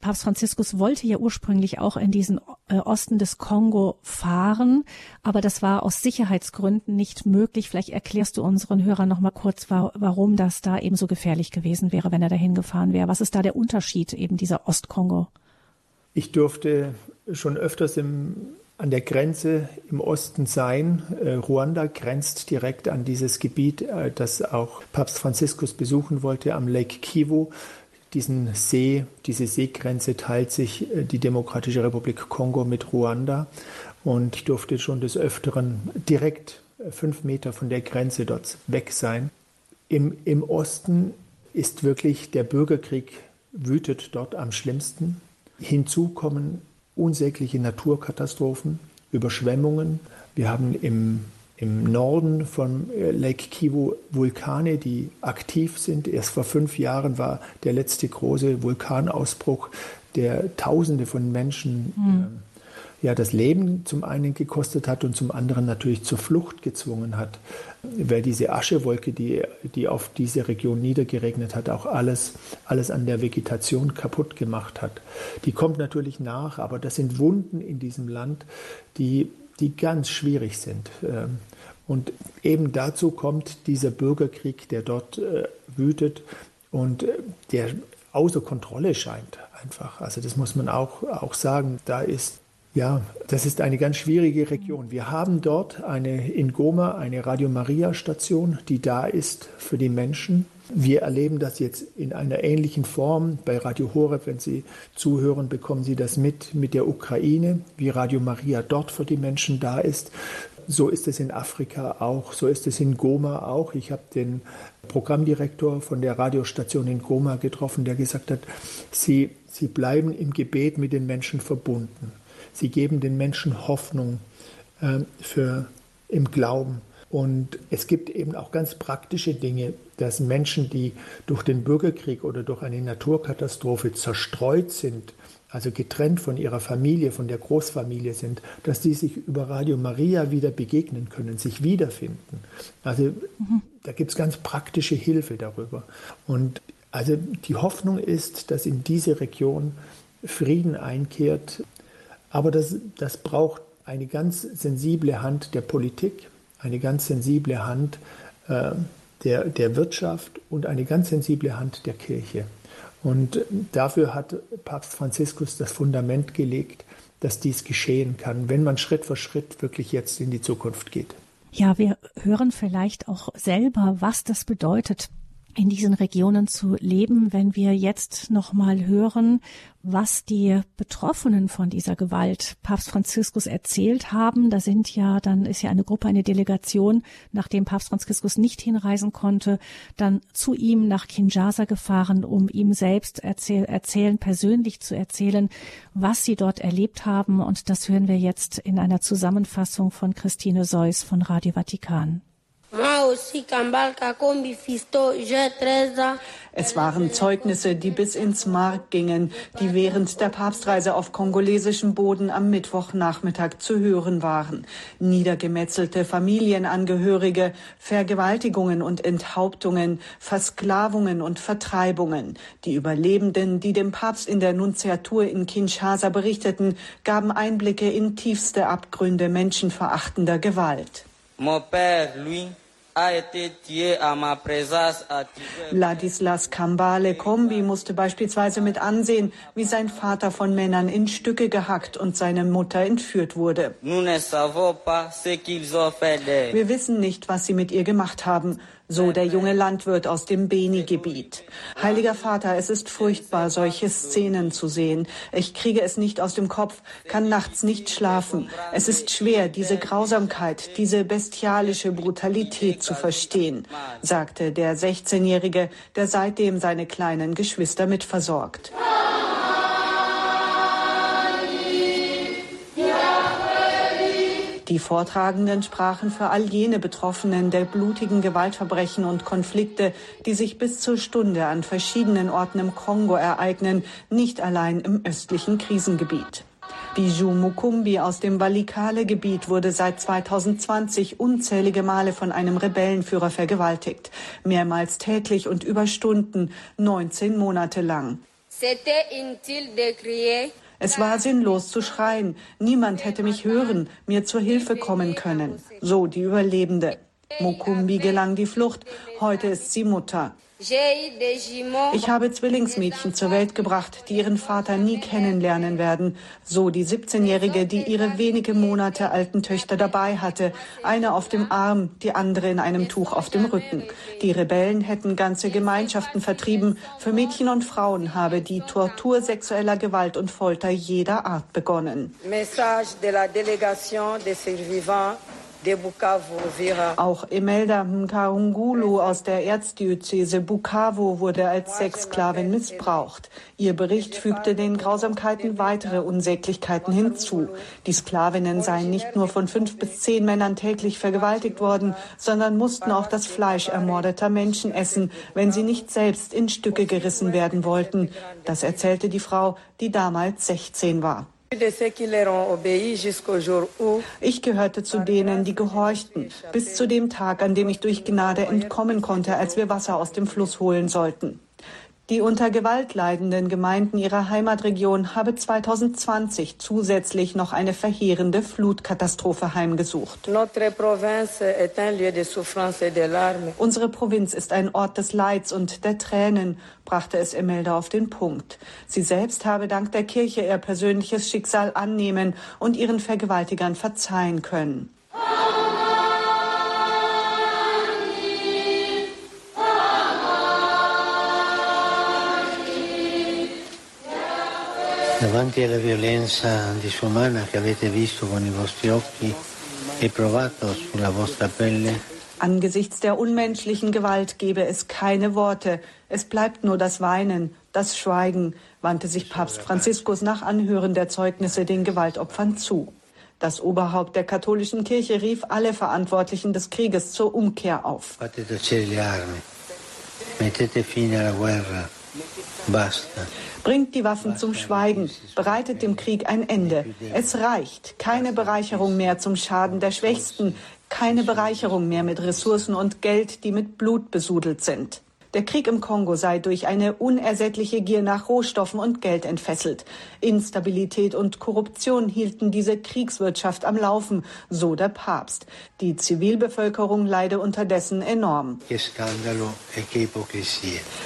Papst Franziskus wollte ja ursprünglich auch in diesen äh, Osten des Kongo fahren, aber das war aus Sicherheitsgründen nicht möglich. Vielleicht erklärst du unseren Hörern noch mal kurz, warum das da eben so gefährlich gewesen wäre, wenn er dahin gefahren wäre. Was ist da der Unterschied eben dieser Ostkongo? Ich durfte schon öfters im, an der Grenze im Osten sein. Äh, Ruanda grenzt direkt an dieses Gebiet, äh, das auch Papst Franziskus besuchen wollte, am Lake Kivu diesen See, diese Seegrenze teilt sich äh, die Demokratische Republik Kongo mit Ruanda. Und ich durfte schon des Öfteren direkt äh, fünf Meter von der Grenze dort weg sein. Im, im Osten ist wirklich der Bürgerkrieg wütet dort am schlimmsten. Hinzu kommen unsägliche Naturkatastrophen, Überschwemmungen. Wir haben im im Norden von äh, Lake Kivu Vulkane, die aktiv sind. Erst vor fünf Jahren war der letzte große Vulkanausbruch, der Tausende von Menschen mhm. äh, ja, das Leben zum einen gekostet hat und zum anderen natürlich zur Flucht gezwungen hat, weil diese Aschewolke, die, die auf diese Region niedergeregnet hat, auch alles, alles an der Vegetation kaputt gemacht hat. Die kommt natürlich nach, aber das sind Wunden in diesem Land, die die ganz schwierig sind. Ähm, und eben dazu kommt dieser Bürgerkrieg, der dort äh, wütet und äh, der außer Kontrolle scheint einfach. Also das muss man auch, auch sagen. Da ist ja, das ist eine ganz schwierige Region. Wir haben dort eine in Goma eine Radio Maria Station, die da ist für die Menschen. Wir erleben das jetzt in einer ähnlichen Form bei Radio Horeb. Wenn Sie zuhören, bekommen Sie das mit mit der Ukraine, wie Radio Maria dort für die Menschen da ist. So ist es in Afrika auch, so ist es in Goma auch. Ich habe den Programmdirektor von der Radiostation in Goma getroffen, der gesagt hat, Sie, Sie bleiben im Gebet mit den Menschen verbunden. Sie geben den Menschen Hoffnung äh, für, im Glauben. Und es gibt eben auch ganz praktische Dinge, dass Menschen, die durch den Bürgerkrieg oder durch eine Naturkatastrophe zerstreut sind, also getrennt von ihrer Familie, von der Großfamilie sind, dass die sich über Radio Maria wieder begegnen können, sich wiederfinden. Also mhm. da gibt es ganz praktische Hilfe darüber. Und also die Hoffnung ist, dass in diese Region Frieden einkehrt. Aber das, das braucht eine ganz sensible Hand der Politik, eine ganz sensible Hand äh, der, der Wirtschaft und eine ganz sensible Hand der Kirche. Und dafür hat Papst Franziskus das Fundament gelegt, dass dies geschehen kann, wenn man Schritt für Schritt wirklich jetzt in die Zukunft geht. Ja, wir hören vielleicht auch selber, was das bedeutet, in diesen Regionen zu leben, wenn wir jetzt noch mal hören, was die Betroffenen von dieser Gewalt Papst Franziskus erzählt haben. Da sind ja, dann ist ja eine Gruppe, eine Delegation, nachdem Papst Franziskus nicht hinreisen konnte, dann zu ihm nach Kinshasa gefahren, um ihm selbst erzähl erzählen, persönlich zu erzählen, was sie dort erlebt haben. Und das hören wir jetzt in einer Zusammenfassung von Christine Seuss von Radio Vatikan. Es waren Zeugnisse, die bis ins Mark gingen, die während der Papstreise auf kongolesischem Boden am Mittwochnachmittag zu hören waren. Niedergemetzelte Familienangehörige, Vergewaltigungen und Enthauptungen, Versklavungen und Vertreibungen. Die Überlebenden, die dem Papst in der Nunziatur in Kinshasa berichteten, gaben Einblicke in tiefste Abgründe menschenverachtender Gewalt. Mon père, lui, Ladislas Kambale Kombi musste beispielsweise mit ansehen, wie sein Vater von Männern in Stücke gehackt und seine Mutter entführt wurde. Wir wissen nicht, was sie mit ihr gemacht haben so der junge Landwirt aus dem Beni-Gebiet. Heiliger Vater, es ist furchtbar, solche Szenen zu sehen. Ich kriege es nicht aus dem Kopf, kann nachts nicht schlafen. Es ist schwer, diese Grausamkeit, diese bestialische Brutalität zu verstehen, sagte der 16-Jährige, der seitdem seine kleinen Geschwister mitversorgt. Die Vortragenden sprachen für all jene Betroffenen der blutigen Gewaltverbrechen und Konflikte, die sich bis zur Stunde an verschiedenen Orten im Kongo ereignen, nicht allein im östlichen Krisengebiet. Bijou Mukumbi aus dem Walikale-Gebiet wurde seit 2020 unzählige Male von einem Rebellenführer vergewaltigt. Mehrmals täglich und über Stunden, 19 Monate lang. Es war sinnlos zu schreien. Niemand hätte mich hören, mir zur Hilfe kommen können. So die Überlebende. Mukumbi gelang die Flucht. Heute ist sie Mutter. Ich habe Zwillingsmädchen zur Welt gebracht, die ihren Vater nie kennenlernen werden. So die 17-Jährige, die ihre wenige Monate alten Töchter dabei hatte. Eine auf dem Arm, die andere in einem Tuch auf dem Rücken. Die Rebellen hätten ganze Gemeinschaften vertrieben. Für Mädchen und Frauen habe die Tortur sexueller Gewalt und Folter jeder Art begonnen. Message de la délégation des survivants auch Imelda Mkarungulu aus der Erzdiözese Bukavu wurde als Sexsklavin missbraucht. Ihr Bericht fügte den Grausamkeiten weitere Unsäglichkeiten hinzu. Die Sklavinnen seien nicht nur von fünf bis zehn Männern täglich vergewaltigt worden, sondern mussten auch das Fleisch ermordeter Menschen essen, wenn sie nicht selbst in Stücke gerissen werden wollten. Das erzählte die Frau, die damals 16 war. Ich gehörte zu denen, die gehorchten, bis zu dem Tag, an dem ich durch Gnade entkommen konnte, als wir Wasser aus dem Fluss holen sollten. Die unter Gewalt leidenden Gemeinden ihrer Heimatregion habe 2020 zusätzlich noch eine verheerende Flutkatastrophe heimgesucht. Unsere Provinz ist ein Ort des Leids und der Tränen, brachte es Imelda auf den Punkt. Sie selbst habe dank der Kirche ihr persönliches Schicksal annehmen und ihren Vergewaltigern verzeihen können. Davanti alla violenza disumana che avete visto con i vostri occhi e provato sulla vostra pelle? Angesichts der unmenschlichen Gewalt gebe es keine Worte. Es bleibt nur das Weinen, das Schweigen, wandte sich Papst Franziskus nach Anhören der Zeugnisse den Gewaltopfern zu. Das Oberhaupt der katholischen Kirche rief alle Verantwortlichen des Krieges zur Umkehr auf. Bringt die Waffen zum Schweigen, bereitet dem Krieg ein Ende. Es reicht. Keine Bereicherung mehr zum Schaden der Schwächsten, keine Bereicherung mehr mit Ressourcen und Geld, die mit Blut besudelt sind. Der Krieg im Kongo sei durch eine unersättliche Gier nach Rohstoffen und Geld entfesselt. Instabilität und Korruption hielten diese Kriegswirtschaft am Laufen, so der Papst. Die Zivilbevölkerung leide unterdessen enorm.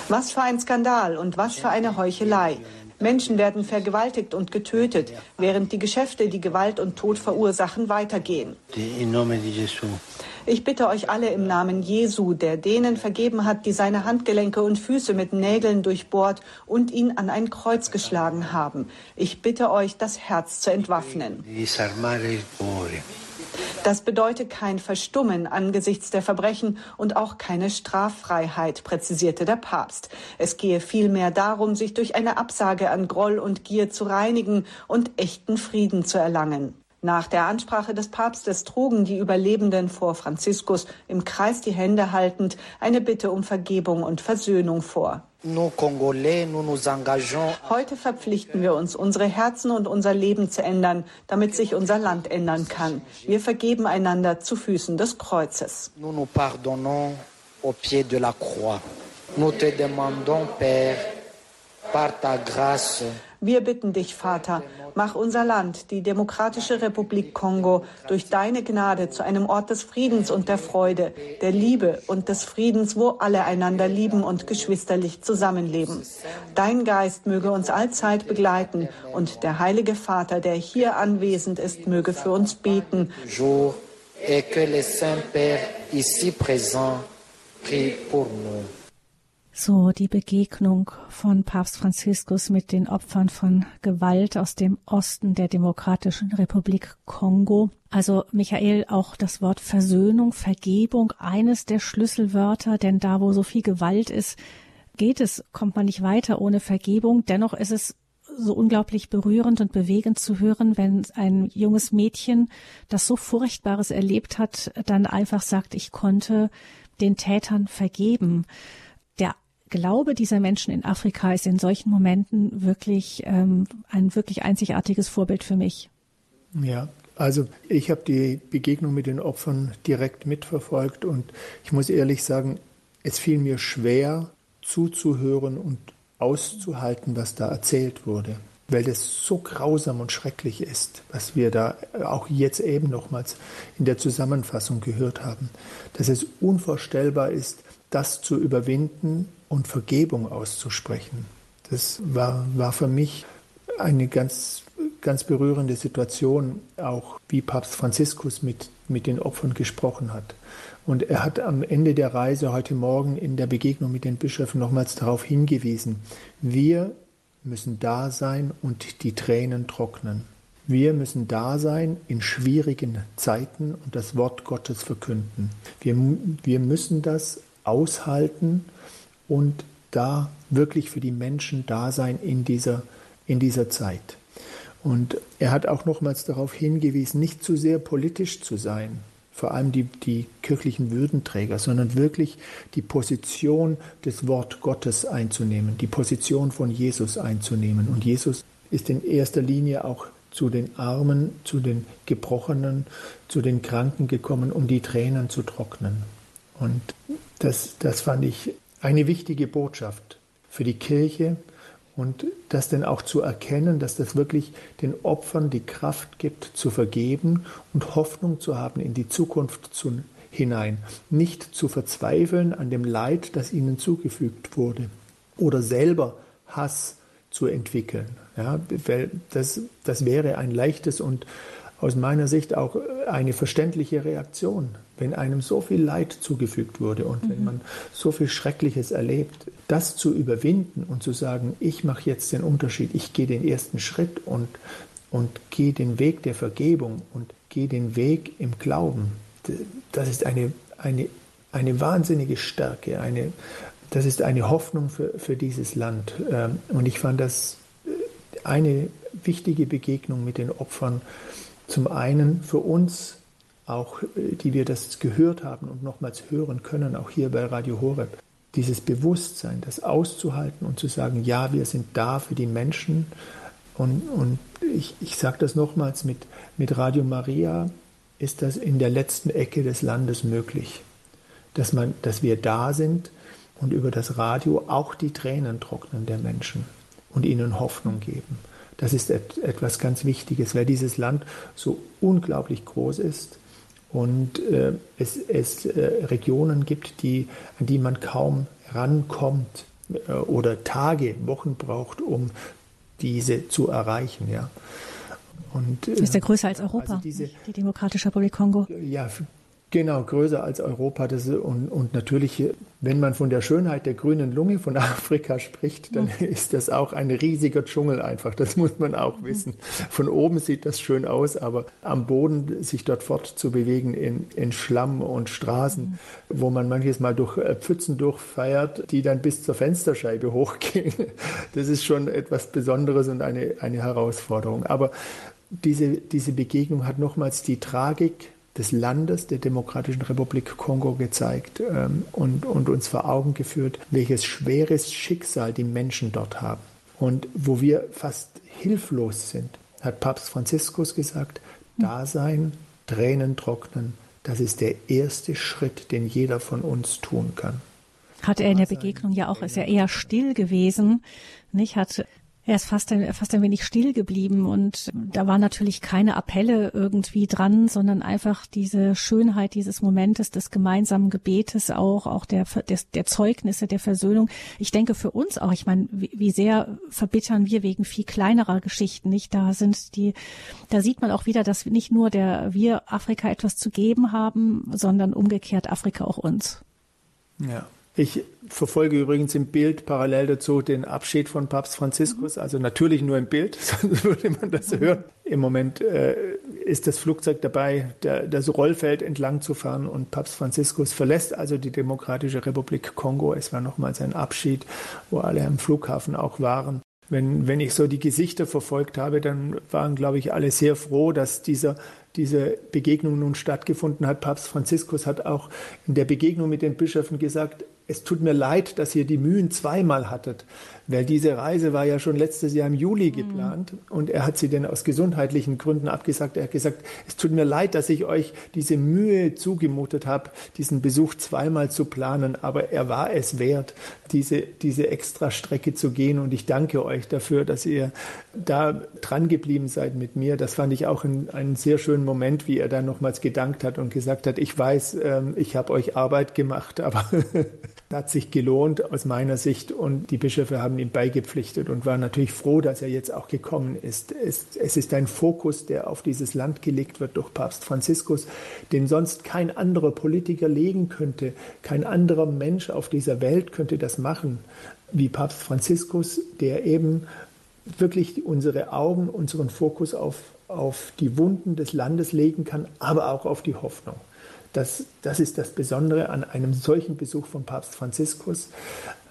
Was für ein Skandal und was für eine Heuchelei. Menschen werden vergewaltigt und getötet, während die Geschäfte, die Gewalt und Tod verursachen, weitergehen. Ich bitte euch alle im Namen Jesu, der denen vergeben hat, die seine Handgelenke und Füße mit Nägeln durchbohrt und ihn an ein Kreuz geschlagen haben. Ich bitte euch, das Herz zu entwaffnen. Das bedeutet kein Verstummen angesichts der Verbrechen und auch keine Straffreiheit, präzisierte der Papst. Es gehe vielmehr darum, sich durch eine Absage an Groll und Gier zu reinigen und echten Frieden zu erlangen. Nach der Ansprache des Papstes trugen die Überlebenden vor Franziskus im Kreis die Hände haltend eine Bitte um Vergebung und Versöhnung vor. Heute verpflichten wir uns, unsere Herzen und unser Leben zu ändern, damit sich unser Land ändern kann. Wir vergeben einander zu Füßen des Kreuzes. Nous pardonnons au pied de la croix. Nous te demandons, Père, par ta grâce, Wir bitten dich, Vater, mach unser Land, die Demokratische Republik Kongo, durch deine Gnade zu einem Ort des Friedens und der Freude, der Liebe und des Friedens, wo alle einander lieben und geschwisterlich zusammenleben. Dein Geist möge uns allzeit begleiten und der Heilige Vater, der hier anwesend ist, möge für uns beten. Et que le Saint-Père ici présent prie pour nous. So die Begegnung von Papst Franziskus mit den Opfern von Gewalt aus dem Osten der Demokratischen Republik Kongo. Also Michael, auch das Wort Versöhnung, Vergebung, eines der Schlüsselwörter, denn da, wo so viel Gewalt ist, geht es, kommt man nicht weiter ohne Vergebung. Dennoch ist es so unglaublich berührend und bewegend zu hören, wenn ein junges Mädchen, das so Furchtbares erlebt hat, dann einfach sagt, ich konnte den Tätern vergeben. Glaube dieser Menschen in Afrika ist in solchen Momenten wirklich ähm, ein wirklich einzigartiges Vorbild für mich. Ja, also ich habe die Begegnung mit den Opfern direkt mitverfolgt und ich muss ehrlich sagen, es fiel mir schwer zuzuhören und auszuhalten, was da erzählt wurde, weil das so grausam und schrecklich ist, was wir da auch jetzt eben nochmals in der Zusammenfassung gehört haben, dass es unvorstellbar ist, das zu überwinden und Vergebung auszusprechen. Das war, war für mich eine ganz, ganz berührende Situation, auch wie Papst Franziskus mit, mit den Opfern gesprochen hat. Und er hat am Ende der Reise heute Morgen in der Begegnung mit den Bischöfen nochmals darauf hingewiesen, wir müssen da sein und die Tränen trocknen. Wir müssen da sein in schwierigen Zeiten und das Wort Gottes verkünden. Wir, wir müssen das aushalten und da wirklich für die Menschen da sein in dieser, in dieser Zeit. Und er hat auch nochmals darauf hingewiesen, nicht zu sehr politisch zu sein, vor allem die, die kirchlichen Würdenträger, sondern wirklich die Position des Wort Gottes einzunehmen, die Position von Jesus einzunehmen. Und Jesus ist in erster Linie auch zu den Armen, zu den Gebrochenen, zu den Kranken gekommen, um die Tränen zu trocknen. Und das, das fand ich eine wichtige Botschaft für die Kirche und das dann auch zu erkennen, dass das wirklich den Opfern die Kraft gibt, zu vergeben und Hoffnung zu haben in die Zukunft zu, hinein. Nicht zu verzweifeln an dem Leid, das ihnen zugefügt wurde oder selber Hass zu entwickeln. Ja, das, das wäre ein leichtes und aus meiner Sicht auch eine verständliche Reaktion, wenn einem so viel Leid zugefügt wurde und mhm. wenn man so viel Schreckliches erlebt, das zu überwinden und zu sagen, ich mache jetzt den Unterschied, ich gehe den ersten Schritt und, und gehe den Weg der Vergebung und gehe den Weg im Glauben, das ist eine, eine, eine wahnsinnige Stärke, eine, das ist eine Hoffnung für, für dieses Land. Ähm, und ich fand das eine wichtige Begegnung mit den Opfern, zum einen für uns, auch äh, die wir das gehört haben und nochmals hören können, auch hier bei Radio Horeb, dieses Bewusstsein, das auszuhalten und zu sagen, ja, wir sind da für die Menschen. Und, und ich, ich sage das nochmals, mit, mit Radio Maria ist das in der letzten Ecke des Landes möglich, dass, man, dass wir da sind und über das Radio auch die Tränen trocknen der Menschen und ihnen Hoffnung geben. Das ist etwas ganz Wichtiges, weil dieses Land so unglaublich groß ist und äh, es, es äh, Regionen gibt, die, an die man kaum rankommt äh, oder Tage, Wochen braucht, um diese zu erreichen. Ja. Und, ist ja äh, größer als Europa, also diese, die Demokratische Republik Kongo. Ja, Genau, größer als Europa. Das, und, und natürlich, wenn man von der Schönheit der grünen Lunge von Afrika spricht, dann mhm. ist das auch ein riesiger Dschungel einfach. Das muss man auch mhm. wissen. Von oben sieht das schön aus, aber am Boden sich dort fortzubewegen in, in Schlamm und Straßen, mhm. wo man manches Mal durch äh, Pfützen durchfeiert, die dann bis zur Fensterscheibe hochgehen, das ist schon etwas Besonderes und eine, eine Herausforderung. Aber diese, diese Begegnung hat nochmals die Tragik des Landes der Demokratischen Republik Kongo gezeigt ähm, und, und uns vor Augen geführt, welches schweres Schicksal die Menschen dort haben. Und wo wir fast hilflos sind, hat Papst Franziskus gesagt, Dasein, Tränen trocknen, das ist der erste Schritt, den jeder von uns tun kann. Hat er in der Begegnung ja auch, ist er eher still gewesen, nicht? Hat Er ist fast ein, fast ein wenig still geblieben und da war natürlich keine Appelle irgendwie dran, sondern einfach diese Schönheit dieses Momentes des gemeinsamen Gebetes auch, auch der, der, der Zeugnisse der Versöhnung. Ich denke für uns auch, ich meine, wie, wie sehr verbittern wir wegen viel kleinerer Geschichten, nicht? Da sind die, da sieht man auch wieder, dass nicht nur der, wir Afrika etwas zu geben haben, sondern umgekehrt Afrika auch uns. Ja. Ich verfolge übrigens im Bild parallel dazu den Abschied von Papst Franziskus, also natürlich nur im Bild, sonst würde man das hören. Im Moment äh, ist das Flugzeug dabei, der, das Rollfeld entlang zu fahren und Papst Franziskus verlässt also die Demokratische Republik Kongo. Es war nochmal sein Abschied, wo alle am Flughafen auch waren. Wenn, wenn ich so die Gesichter verfolgt habe, dann waren, glaube ich, alle sehr froh, dass dieser diese Begegnung nun stattgefunden hat. Papst Franziskus hat auch in der Begegnung mit den Bischöfen gesagt, es tut mir leid, dass ihr die Mühen zweimal hattet, weil diese Reise war ja schon letztes Jahr im Juli geplant mhm. und er hat sie denn aus gesundheitlichen Gründen abgesagt. Er hat gesagt, es tut mir leid, dass ich euch diese Mühe zugemutet habe, diesen Besuch zweimal zu planen, aber er war es wert, diese, diese Extrastrecke zu gehen und ich danke euch dafür, dass ihr da dran geblieben seid mit mir. Das fand ich auch einen sehr schönen Moment, wie er dann nochmals gedankt hat und gesagt hat, ich weiß, ähm, ich habe euch Arbeit gemacht, aber hat sich gelohnt aus meiner Sicht und die Bischöfe haben ihm beigepflichtet und waren natürlich froh, dass er jetzt auch gekommen ist. Es, es, ist ein Fokus, der auf dieses Land gelegt wird durch Papst Franziskus, den sonst kein anderer Politiker legen könnte. Kein anderer Mensch auf dieser Welt könnte das machen wie Papst Franziskus, der eben wirklich unsere Augen, unseren Fokus auf, auf die Wunden des Landes legen kann, aber auch auf die Hoffnung. Das, das ist das Besondere an einem solchen Besuch von Papst Franziskus,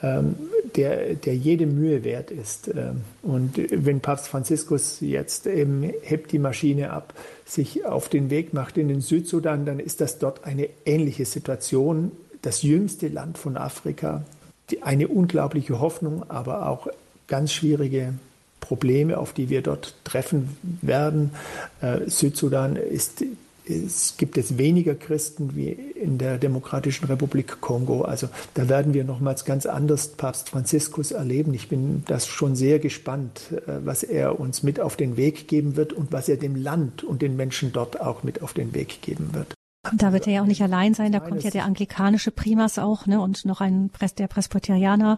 ähm, der, der jede Mühe wert ist. Ähm, und wenn Papst Franziskus jetzt eben hebt die Maschine ab, sich auf den Weg macht in den Südsudan, dann ist das dort eine ähnliche Situation. Das jüngste Land von Afrika, die, eine unglaubliche Hoffnung, aber auch ganz schwierige Probleme, auf die wir dort treffen werden. Äh, Südsudan ist es gibt es weniger Christen wie in der Demokratischen Republik Kongo. Also da werden wir nochmals ganz anders Papst Franziskus erleben. Ich bin das schon sehr gespannt, äh, was er uns mit auf den Weg geben wird und was er dem Land und den Menschen dort auch mit auf den Weg geben wird. Da wird er ja auch nicht allein sein, da kommt ja der anglikanische Primas auch, ne, und noch ein der Presbyterianer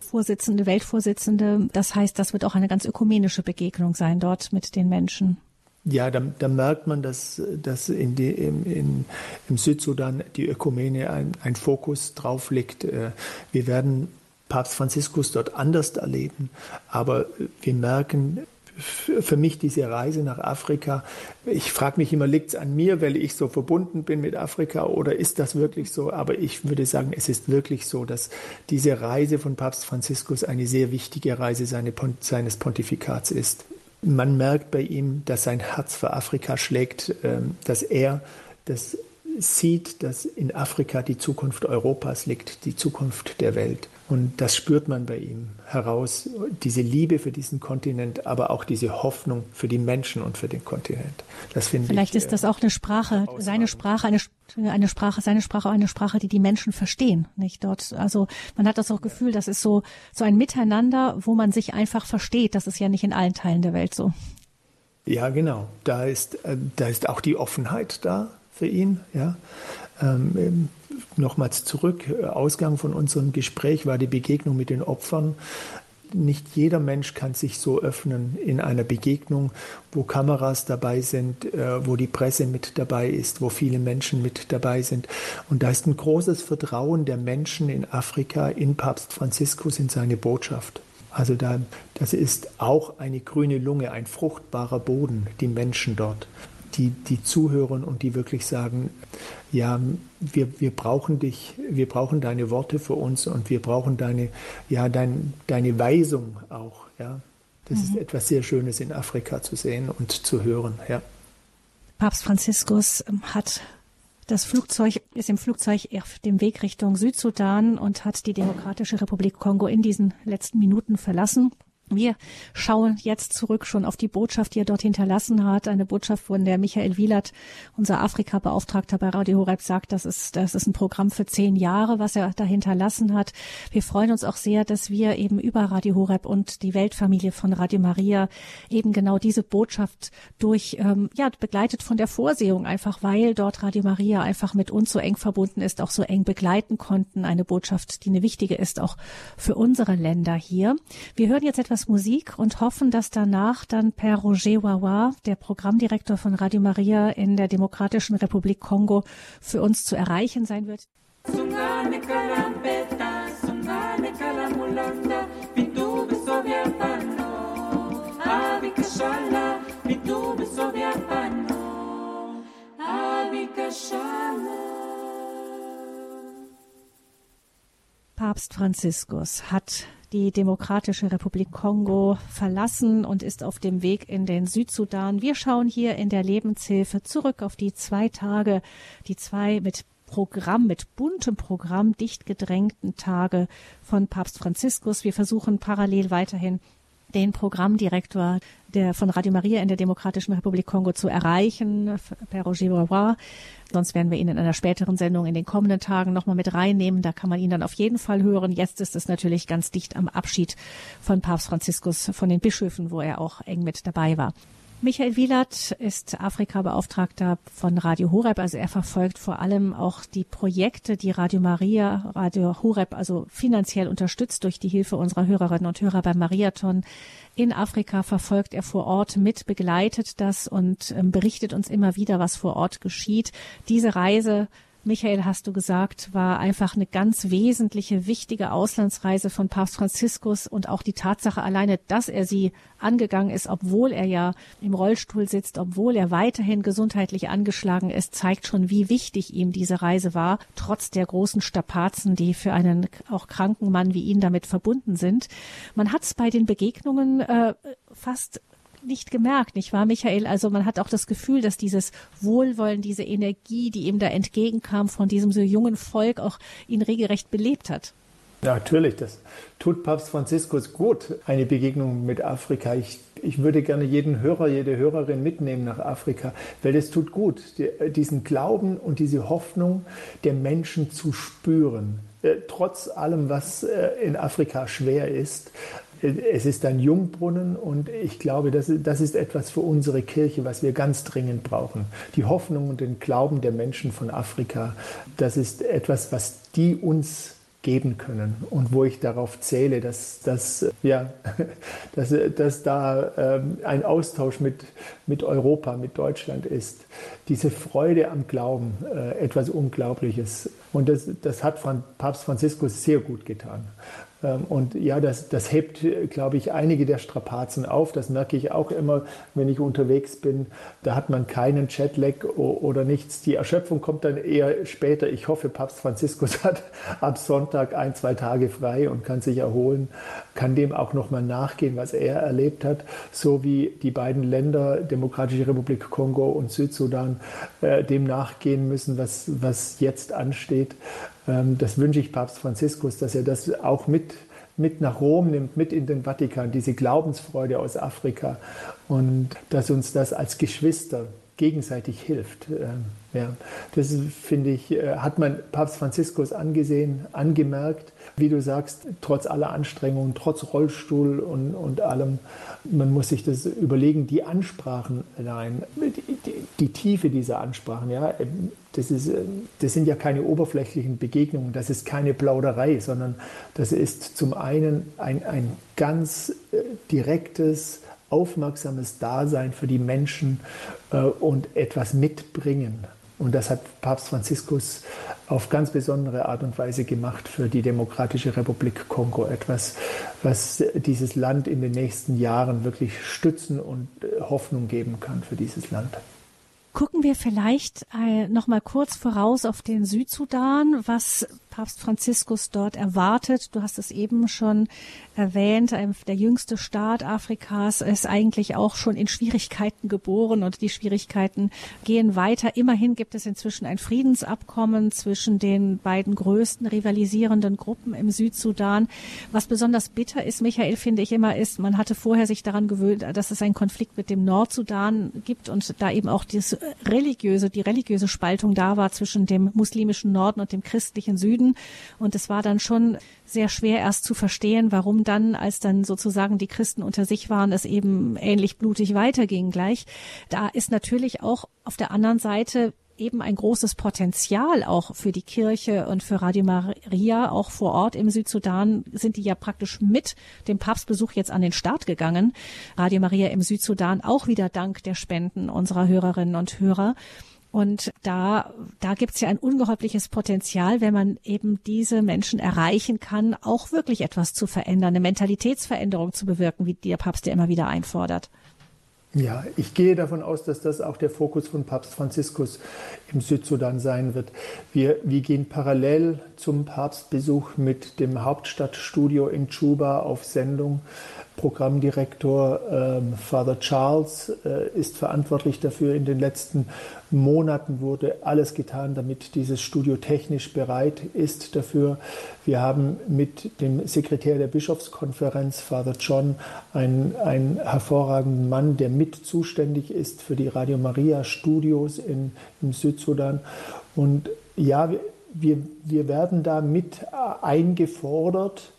Vorsitzende, Weltvorsitzende. Das heißt, das wird auch eine ganz ökumenische Begegnung sein dort mit den Menschen. Ja, da, da, merkt man, dass, dass in die, im, in, im Südsudan die Ökumene ein, ein Fokus drauf liegt. Äh, wir werden Papst Franziskus dort anders erleben, aber wir merken, für mich diese Reise nach Afrika, ich frage mich immer, liegt es an mir, weil ich so verbunden bin mit Afrika oder ist das wirklich so? Aber ich würde sagen, es ist wirklich so, dass diese Reise von Papst Franziskus eine sehr wichtige Reise seines Pontifikats ist. Man merkt bei ihm, dass sein Herz für Afrika schlägt, ähm, dass er das sieht, dass in Afrika die Zukunft Europas liegt, die Zukunft der Welt. Und das spürt man bei ihm heraus, diese Liebe für diesen Kontinent, aber auch diese Hoffnung für die Menschen und für den Kontinent. Das finde Vielleicht ich, ist das auch eine Sprache, seine Sprache, eine, eine Sprache, seine Sprache, eine Sprache, die die Menschen verstehen, nicht dort. Also man hat das auch Gefühl, das ist so, so ein Miteinander, wo man sich einfach versteht. Das ist ja nicht in allen Teilen der Welt so. Ja, genau. Da ist, äh, da ist auch die Offenheit da für ihn, ja. Ähm, nochmals zurück, Ausgang von unserem Gespräch war die Begegnung mit den Opfern. Nicht jeder Mensch kann sich so öffnen in einer Begegnung, wo Kameras dabei sind, äh, wo die Presse mit dabei ist, wo viele Menschen mit dabei sind. Und da ist ein großes Vertrauen der Menschen in Afrika in Papst Franziskus in seine Botschaft. Also da, das ist auch eine grüne Lunge, ein fruchtbarer Boden, die Menschen dort die, die zuhören und die wirklich sagen, ja, wir, wir brauchen dich, wir brauchen deine Worte für uns und wir brauchen deine, ja, dein, deine Weisung auch. Ja. Das mhm. ist etwas sehr Schönes in Afrika zu sehen und zu hören. Ja. Papst Franziskus ähm, hat das Flugzeug ist im Flugzeug auf dem Weg Richtung Südsudan und hat die Demokratische Republik Kongo in diesen letzten Minuten verlassen. Wir schauen jetzt zurück schon auf die Botschaft, die er dort hinterlassen hat. Eine Botschaft, von der Michael Wielert, unser Afrika-Beauftragter bei Radio Horeb, sagt, das ist, das ist ein Programm für zehn Jahre, was er da hinterlassen hat. Wir freuen uns auch sehr, dass wir eben über Radio Horeb und die Weltfamilie von Radio Maria eben genau diese Botschaft durch, ähm, ja, begleitet von der Vorsehung einfach, weil dort Radio Maria einfach mit uns so eng verbunden ist, auch so eng begleiten konnten. Eine Botschaft, die eine wichtige ist, auch für unsere Länder hier. Wir hören jetzt etwas etwas Musik und hoffen, dass danach dann per Roger Wawa, der Programmdirektor von Radio Maria in der Demokratischen Republik Kongo, für uns zu erreichen sein wird. Papst Franziskus hat die Demokratische Republik Kongo verlassen und ist auf dem Weg in den Südsudan. Wir schauen hier in der Lebenshilfe zurück auf die zwei Tage, die zwei mit Programm, mit buntem Programm, dicht gedrängten Tage von Papst Franziskus. Wir versuchen parallel weiterhin den Programmdirektor der von Radio Maria in der Demokratischen Republik Kongo zu erreichen, per Roger Brouard. Sonst werden wir ihn in einer späteren Sendung in den kommenden Tagen nochmal mit reinnehmen. Da kann man ihn dann auf jeden Fall hören. Jetzt ist es natürlich ganz dicht am Abschied von Papst Franziskus von den Bischöfen, wo er auch eng mit dabei war. Michael Wielert ist Afrika-Beauftragter von Radio Horeb. Also er verfolgt vor allem auch die Projekte, die Radio Maria, Radio Horeb also finanziell unterstützt durch die Hilfe unserer Hörerinnen und Hörer beim Mariathon in Afrika verfolgt er vor Ort mit, begleitet das und ähm, berichtet uns immer wieder, was vor Ort geschieht. Diese Reise Michael, hast du gesagt, war einfach eine ganz wesentliche, wichtige Auslandsreise von Papst Franziskus und auch die Tatsache alleine, dass er sie angegangen ist, obwohl er ja im Rollstuhl sitzt, obwohl er weiterhin gesundheitlich angeschlagen ist, zeigt schon, wie wichtig ihm diese Reise war, trotz der großen Strapazen, die für einen auch kranken Mann wie ihn damit verbunden sind. Man hat es bei den Begegnungen äh, fast nicht gemerkt, nicht wahr, Michael? Also man hat auch das Gefühl, dass dieses Wohlwollen, diese Energie, die ihm da entgegenkam von diesem so jungen Volk, auch ihn regelrecht belebt hat. Natürlich, das tut Papst Franziskus gut, eine Begegnung mit Afrika. Ich, ich würde gerne jeden Hörer, jede Hörerin mitnehmen nach Afrika, weil es tut gut, diesen Glauben und diese Hoffnung der Menschen zu spüren. Äh, trotz allem, was äh, in Afrika schwer ist, es ist ein Jungbrunnen und ich glaube, das ist, das ist etwas für unsere Kirche, was wir ganz dringend brauchen. Die Hoffnung und den Glauben der Menschen von Afrika, das ist etwas, was die uns geben können und wo ich darauf zähle, dass, dass, ja, dass, dass da ähm, ein Austausch mit, mit Europa, mit Deutschland ist. Diese Freude am Glauben, äh, etwas Unglaubliches. Und das, das hat Papst Franziskus sehr gut getan. Ähm, und ja, das, das hebt, glaube ich, einige der Strapazen auf. Das merke ich auch immer, wenn ich unterwegs bin. Da hat man keinen Jetlag oder nichts. Die Erschöpfung kommt dann eher später. Ich hoffe, Papst Franziskus hat ab Sonntag ein, zwei Tage frei und kann sich erholen, kann dem auch nochmal nachgehen, was er erlebt hat. So wie die beiden Länder, Demokratische Republik Kongo und Südsudan, äh, dem nachgehen müssen, was, was jetzt ansteht. Ähm, das wünsche ich Papst Franziskus, dass er das auch mit, mit nach Rom nimmt, mit in den Vatikan, diese Glaubensfreude aus Afrika und dass uns das als Geschwister gegenseitig hilft. Ähm, ja, das finde ich, äh, hat man Papst Franziskus angesehen, angemerkt, wie du sagst, trotz aller Anstrengungen, trotz Rollstuhl und, und allem. Man muss sich das überlegen, die Ansprachen allein, die, die, die Tiefe dieser Ansprachen, ja, das, ist, das sind ja keine oberflächlichen Begegnungen, das ist keine Plauderei, sondern das ist zum einen ein, ein ganz äh, direktes, aufmerksames Dasein für die Menschen äh, und etwas mitbringen. Und das hat Papst Franziskus auf ganz besondere Art und Weise gemacht für die Demokratische Republik Kongo. Etwas, was dieses Land in den nächsten Jahren wirklich stützen und äh, Hoffnung geben kann für dieses Land. Gucken wir vielleicht äh, noch mal kurz voraus auf den Südsudan. Was Papst Franziskus dort erwartet? Du hast es eben schon erwähnt, der jüngste Staat Afrikas ist eigentlich auch schon in Schwierigkeiten geboren und die Schwierigkeiten gehen weiter. Immerhin gibt es inzwischen ein Friedensabkommen zwischen den beiden größten rivalisierenden Gruppen im Südsudan. Was besonders bitter ist, Michael, finde ich immer, ist, man hatte vorher sich daran gewöhnt, dass es einen Konflikt mit dem Nordsudan gibt und da eben auch religiöse, die religiöse Spaltung da war zwischen dem muslimischen Norden und dem christlichen Süden. Und es war dann schon sehr schwer erst zu verstehen, warum dann, als dann sozusagen die Christen unter sich waren, es eben ähnlich blutig weiterging gleich. Da ist natürlich auch auf der anderen Seite eben ein großes Potenzial auch für die Kirche und für Radio Maria, auch vor Ort im Südsudan sind die ja praktisch mit dem Papstbesuch jetzt an den Start gegangen. Radio Maria im Südsudan auch wieder dank der Spenden unserer Hörerinnen und Hörer. Und da, da gibt's ja ein unglaubliches Potenzial, wenn man eben diese Menschen erreichen kann, auch wirklich etwas zu verändern, eine Mentalitätsveränderung zu bewirken, wie der Papst ja immer wieder einfordert. Ja, ich gehe davon aus, dass das auch der Fokus von Papst Franziskus im Südsudan sein wird. Wir, wir gehen parallel zum Papstbesuch mit dem Hauptstadtstudio in Chuba auf Sendung. Programmdirektor ähm, Father Charles äh, ist verantwortlich dafür. In den letzten Monaten wurde alles getan, damit dieses Studio technisch bereit ist dafür. Wir haben mit dem Sekretär der Bischofskonferenz, Father John, einen, hervorragenden Mann, der mit zuständig ist für die Radio Maria Studios in, im Südsudan. Und ja, wir, wir werden da mit eingefordert,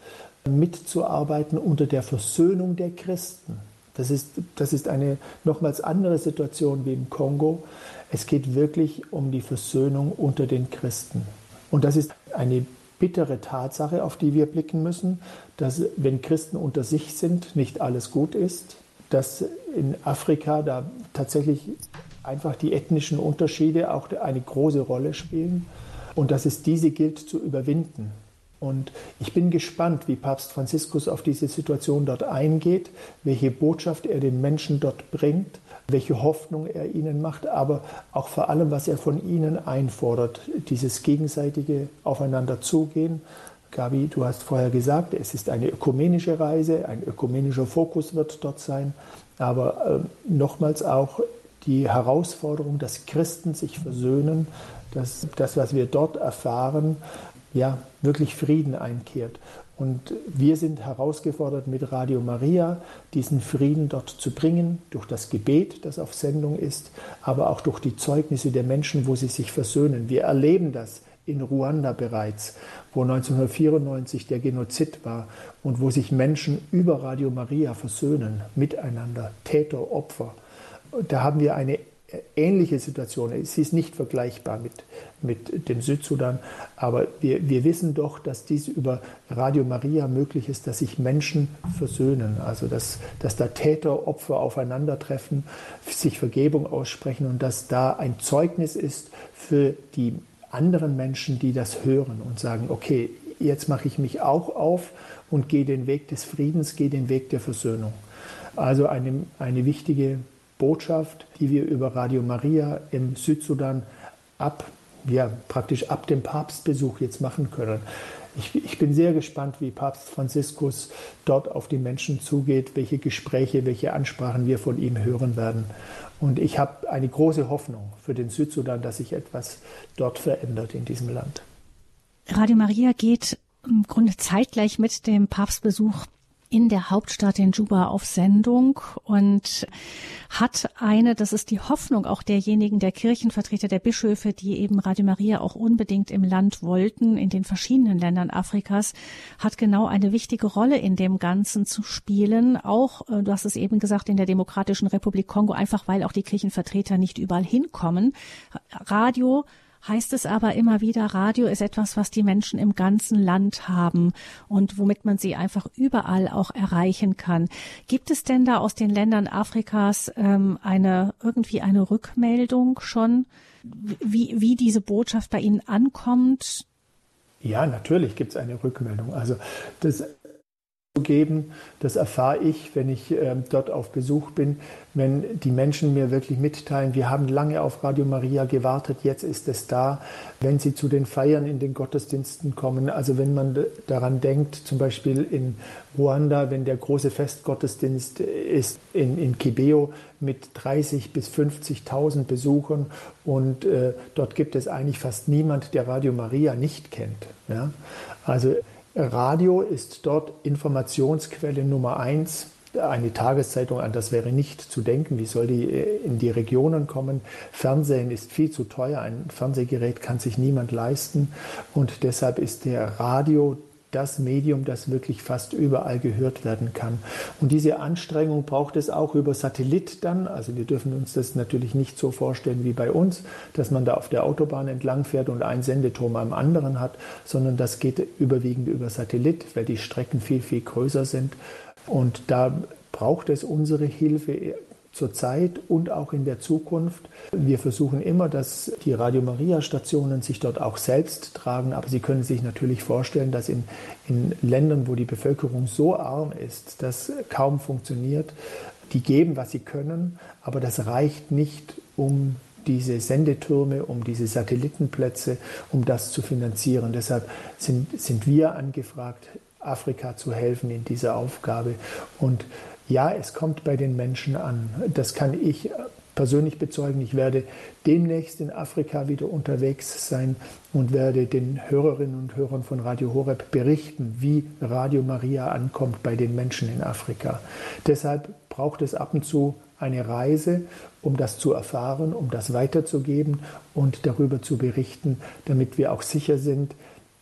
mitzuarbeiten unter der Versöhnung der Christen. Das ist, das ist eine nochmals andere Situation wie im Kongo. Es geht wirklich um die Versöhnung unter den Christen. Und das ist eine bittere Tatsache, auf die wir blicken müssen, dass wenn Christen unter sich sind, nicht alles gut ist, dass in Afrika da tatsächlich einfach die ethnischen Unterschiede auch eine große Rolle spielen und dass es diese gilt zu überwinden. Und ich bin gespannt, wie Papst Franziskus auf diese Situation dort eingeht, welche Botschaft er den Menschen dort bringt, welche Hoffnung er ihnen macht, aber auch vor allem, was er von ihnen einfordert, dieses gegenseitige Aufeinander zugehen. Gabi, du hast vorher gesagt, es ist eine ökumenische Reise, ein ökumenischer Fokus wird dort sein, aber äh, nochmals auch die Herausforderung, dass Christen sich versöhnen, dass das, was wir dort erfahren, ja, wirklich Frieden einkehrt. Und wir sind herausgefordert, mit Radio Maria diesen Frieden dort zu bringen, durch das Gebet, das auf Sendung ist, aber auch durch die Zeugnisse der Menschen, wo sie sich versöhnen. Wir erleben das in Ruanda bereits, wo 1994 der Genozid war und wo sich Menschen über Radio Maria versöhnen, miteinander, Täter, Opfer. Da haben wir eine ähnliche Situation. Sie ist nicht vergleichbar mit, mit dem Südsudan, aber wir, wir wissen doch, dass dies über Radio Maria möglich ist, dass sich Menschen versöhnen, also dass, dass da Täter, Opfer aufeinandertreffen, sich Vergebung aussprechen und dass da ein Zeugnis ist für die anderen Menschen, die das hören und sagen, okay, jetzt mache ich mich auch auf und gehe den Weg des Friedens, gehe den Weg der Versöhnung. Also eine, eine wichtige Botschaft, die wir über Radio Maria im Südsudan ab, ja, praktisch ab dem Papstbesuch jetzt machen können. Ich, ich, bin sehr gespannt, wie Papst Franziskus dort auf die Menschen zugeht, welche Gespräche, welche Ansprachen wir von ihm hören werden. Und ich habe eine große Hoffnung für den Südsudan, dass sich etwas dort verändert in diesem Land. Radio Maria geht im Grunde zeitgleich mit dem Papstbesuch in der Hauptstadt in Juba auf Sendung und hat eine, das ist die Hoffnung auch derjenigen, der Kirchenvertreter, der Bischöfe, die eben Radio Maria auch unbedingt im Land wollten, in den verschiedenen Ländern Afrikas, hat genau eine wichtige Rolle in dem Ganzen zu spielen. Auch, äh, du hast es eben gesagt, in der Demokratischen Republik Kongo, einfach weil auch die Kirchenvertreter nicht überall hinkommen. Radio heißt es aber immer wieder, Radio ist etwas, was die Menschen im ganzen Land haben und womit man sie einfach überall auch erreichen kann. Gibt es denn da aus den Ländern Afrikas ähm, eine irgendwie eine Rückmeldung schon, wie, wie diese Botschaft bei Ihnen ankommt? Ja, natürlich gibt es eine Rückmeldung. Also das geben. Das erfahre ich, wenn ich äh, dort auf Besuch bin, wenn die Menschen mir wirklich mitteilen, wir haben lange auf Radio Maria gewartet, jetzt ist es da. Wenn sie zu den Feiern in den Gottesdiensten kommen, also wenn man daran denkt, zum Beispiel in Ruanda, wenn der große Festgottesdienst ist in, in Kibeo mit 30 bis 50.000 Besuchern und äh, dort gibt es eigentlich fast niemand, der Radio Maria nicht kennt. Ja? Also Radio ist dort Informationsquelle Nummer eins. Eine Tageszeitung, an das wäre nicht zu denken. Wie soll die äh, in die Regionen kommen? Fernsehen ist viel zu teuer. Ein Fernsehgerät kann sich niemand leisten. Und deshalb ist der Radio das Medium, das wirklich fast überall gehört werden kann. Und diese Anstrengung braucht es auch über Satellit dann. Also wir dürfen uns das natürlich nicht so vorstellen wie bei uns, dass man da auf der Autobahn entlang fährt und einen Sendeturm am anderen hat, sondern das geht überwiegend über Satellit, weil die Strecken viel, viel größer sind. Und da braucht es unsere Hilfe zurzeit und auch in der Zukunft. Wir versuchen immer, dass die Radio Maria Stationen sich dort auch selbst tragen, aber Sie können sich natürlich vorstellen, dass in, in Ländern, wo die Bevölkerung so arm ist, das kaum funktioniert, die geben, was sie können, aber das reicht nicht, um diese Sendetürme, um diese Satellitenplätze, um das zu finanzieren. Deshalb sind, sind wir angefragt, Afrika zu helfen in dieser Aufgabe. Und ja, es kommt bei den Menschen an. Das kann ich persönlich bezeugen. Ich werde demnächst in Afrika wieder unterwegs sein und werde den Hörerinnen und Hörern von Radio Horeb berichten, wie Radio Maria ankommt bei den Menschen in Afrika. Deshalb braucht es ab und zu eine Reise, um das zu erfahren, um das weiterzugeben und darüber zu berichten, damit wir auch sicher sind,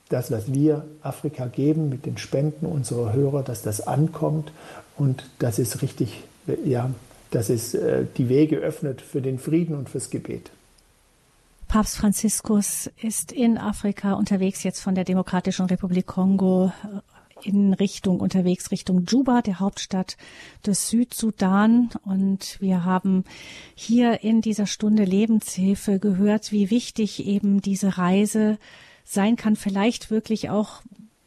das, was wir Afrika geben mit den Spenden unserer Hörer, dass das ankommt und dass es richtig, ja, dass es äh, die Wege öffnet für den Frieden und fürs Gebet. Papst Franziskus ist in Afrika unterwegs, jetzt von der Demokratischen Republik Kongo äh, in Richtung unterwegs, Richtung Juba, der Hauptstadt des Südsudan. Und wir haben hier in dieser Stunde Lebenshilfe gehört, wie wichtig eben diese Reise sein kann, vielleicht wirklich auch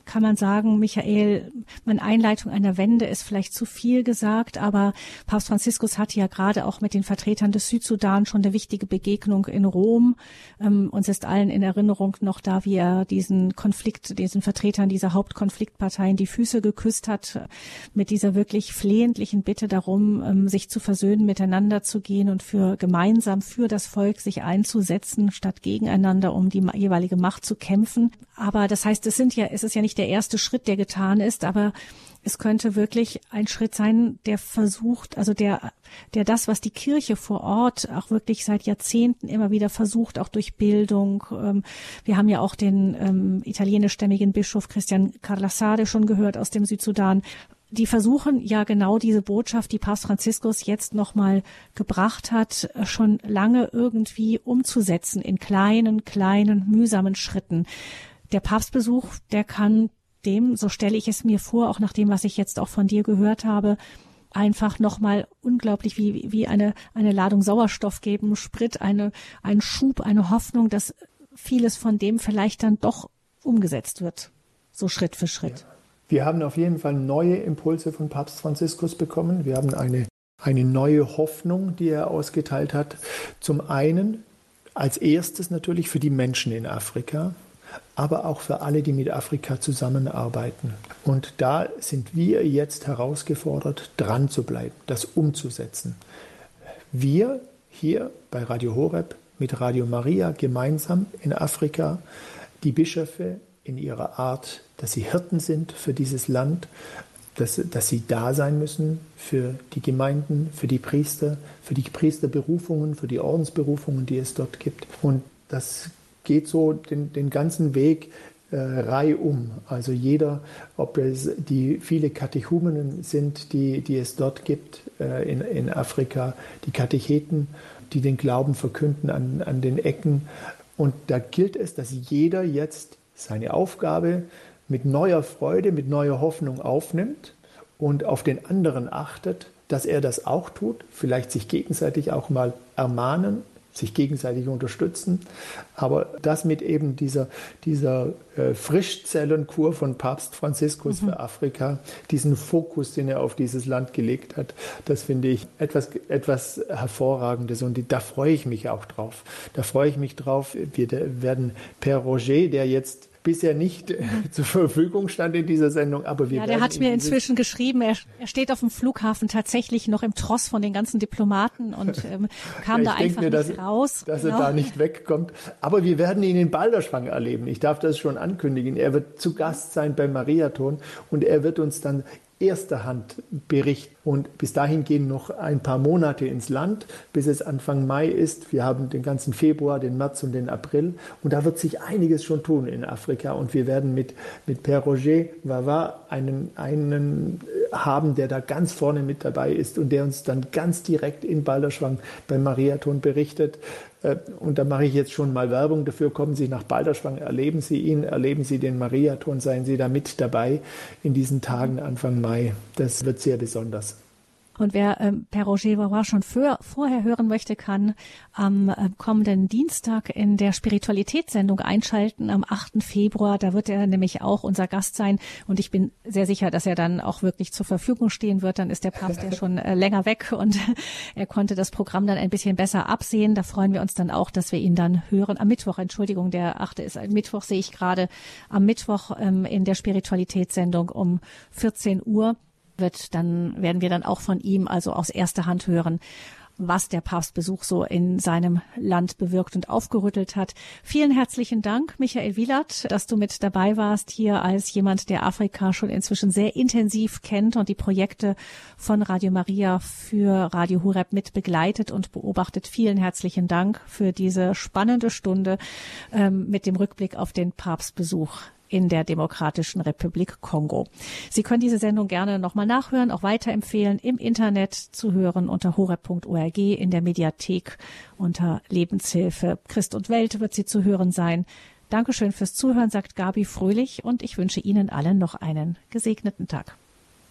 kann man sagen, Michael, meine Einleitung einer Wende ist vielleicht zu viel gesagt, aber Papst Franziskus hatte ja gerade auch mit den Vertretern des Südsudan schon eine wichtige Begegnung in Rom. Ähm, uns ist allen in Erinnerung noch da, wie er diesen Konflikt, diesen Vertretern dieser Hauptkonfliktparteien die Füße geküsst hat, mit dieser wirklich flehentlichen Bitte darum, ähm, sich zu versöhnen, miteinander zu gehen und für gemeinsam für das Volk sich einzusetzen, statt gegeneinander um die jeweilige Macht zu kämpfen. Aber das heißt, es sind ja, es ist ja nicht nicht der erste Schritt, der getan ist, aber es könnte wirklich ein Schritt sein, der versucht, also der, der das, was die Kirche vor Ort auch wirklich seit Jahrzehnten immer wieder versucht, auch durch Bildung. Ähm, wir haben ja auch den ähm, italienischstämmigen Bischof Christian Carlassade schon gehört aus dem Südsudan. Die versuchen ja genau diese Botschaft, die Papst Franziskus jetzt nochmal gebracht hat, schon lange irgendwie umzusetzen in kleinen, kleinen, mühsamen Schritten der Papstbesuch, der kann dem, so stelle ich es mir vor, auch nach dem, was ich jetzt auch von dir gehört habe, einfach nochmal unglaublich wie, wie eine, eine Ladung Sauerstoff geben, Sprit, eine, ein Schub, eine Hoffnung, dass vieles von dem vielleicht dann doch umgesetzt wird. So Schritt für Schritt. Ja. Wir haben auf jeden Fall neue Impulse von Papst Franziskus bekommen. Wir haben eine, eine neue Hoffnung, die er ausgeteilt hat. Zum einen als erstes natürlich für die Menschen in Afrika aber auch für alle, die mit Afrika zusammenarbeiten. Und da sind wir jetzt herausgefordert, dran zu bleiben, das umzusetzen. Wir hier bei Radio Horeb mit Radio Maria gemeinsam in Afrika, die Bischöfe in ihrer Art, dass sie Hirten sind für dieses Land, dass, dass sie da sein müssen für die Gemeinden, für die Priester, für die Priesterberufungen, für die Ordensberufungen, die es dort gibt. Und das geht so den, den ganzen Weg äh, reihum. Also jeder, ob es die viele Katechumenen sind, die, die es dort gibt äh, in, in Afrika, die Katecheten, die den Glauben verkünden an, an den Ecken. Und da gilt es, dass jeder jetzt seine Aufgabe mit neuer Freude, mit neuer Hoffnung aufnimmt und auf den anderen achtet, dass er das auch tut, vielleicht sich gegenseitig auch mal ermahnen, sich gegenseitig unterstützen. Aber das mit eben dieser, dieser äh, Frischzellenkur von Papst Franziskus mhm. für Afrika, diesen Fokus, den er auf dieses Land gelegt hat, das finde ich etwas, etwas Hervorragendes und da freue ich mich auch drauf. Da freue ich mich drauf. Wir werden Per Roger, der jetzt bisher nicht äh, zur Verfügung stand in dieser Sendung. Aber wir ja, der hat mir inzwischen geschrieben, er, er, steht auf dem Flughafen tatsächlich noch im Tross von den ganzen Diplomaten und ähm, kam da einfach mir, nicht dass, raus. Dass genau. er da nicht wegkommt. Aber wir werden ihn in Balderschwang erleben. Ich darf das schon ankündigen. Er wird zu Gast sein beim Mariathon und er wird uns dann erster Hand berichten. Und bis dahin gehen noch ein paar Monate ins Land, bis es Anfang Mai ist. Wir haben den ganzen Februar, den März und den April. Und da wird sich einiges schon tun in Afrika. Und wir werden mit, mit Père Roger Vava einen, einen haben, der da ganz vorne mit dabei ist und der uns dann ganz direkt in Balderschwang beim Mariathon berichtet, äh, und da mache ich jetzt schon mal Werbung dafür. Kommen Sie nach Balderschwang, erleben Sie ihn, erleben Sie den Mariathon, seien Sie da mit dabei in diesen Tagen Anfang Mai. Das wird sehr besonders. Und wer ähm, Per Roger Vaurois schon für, vorher hören möchte, kann am äh, kommenden Dienstag in der Spiritualitätssendung einschalten, am 8. Februar. Da wird er nämlich auch unser Gast sein. Und ich bin sehr sicher, dass er dann auch wirklich zur Verfügung stehen wird. Dann ist der Papst ja schon äh, länger weg und er konnte das Programm dann ein bisschen besser absehen. Da freuen wir uns dann auch, dass wir ihn dann hören. Am Mittwoch, Entschuldigung, der 8. ist ein Mittwoch, sehe ich gerade. Am Mittwoch ähm, in der Spiritualitätssendung um 14 Uhr wird, dann werden wir dann auch von ihm also aus erster Hand hören, was der Papstbesuch so in seinem Land bewirkt und aufgerüttelt hat. Vielen herzlichen Dank, Michael Wielert, dass du mit dabei warst hier als jemand, der Afrika schon inzwischen sehr intensiv kennt und die Projekte von Radio Maria für Radio Hureb mit begleitet und beobachtet. Vielen herzlichen Dank für diese spannende Stunde ähm, mit dem Rückblick auf den Papstbesuch in der Demokratischen Republik Kongo. Sie können diese Sendung gerne nochmal nachhören, auch weiterempfehlen, im Internet zu hören unter horeb.org, in der Mediathek unter Lebenshilfe. Christ und Welt wird sie zu hören sein. Dankeschön fürs Zuhören, sagt Gabi Fröhlich und ich wünsche Ihnen allen noch einen gesegneten Tag.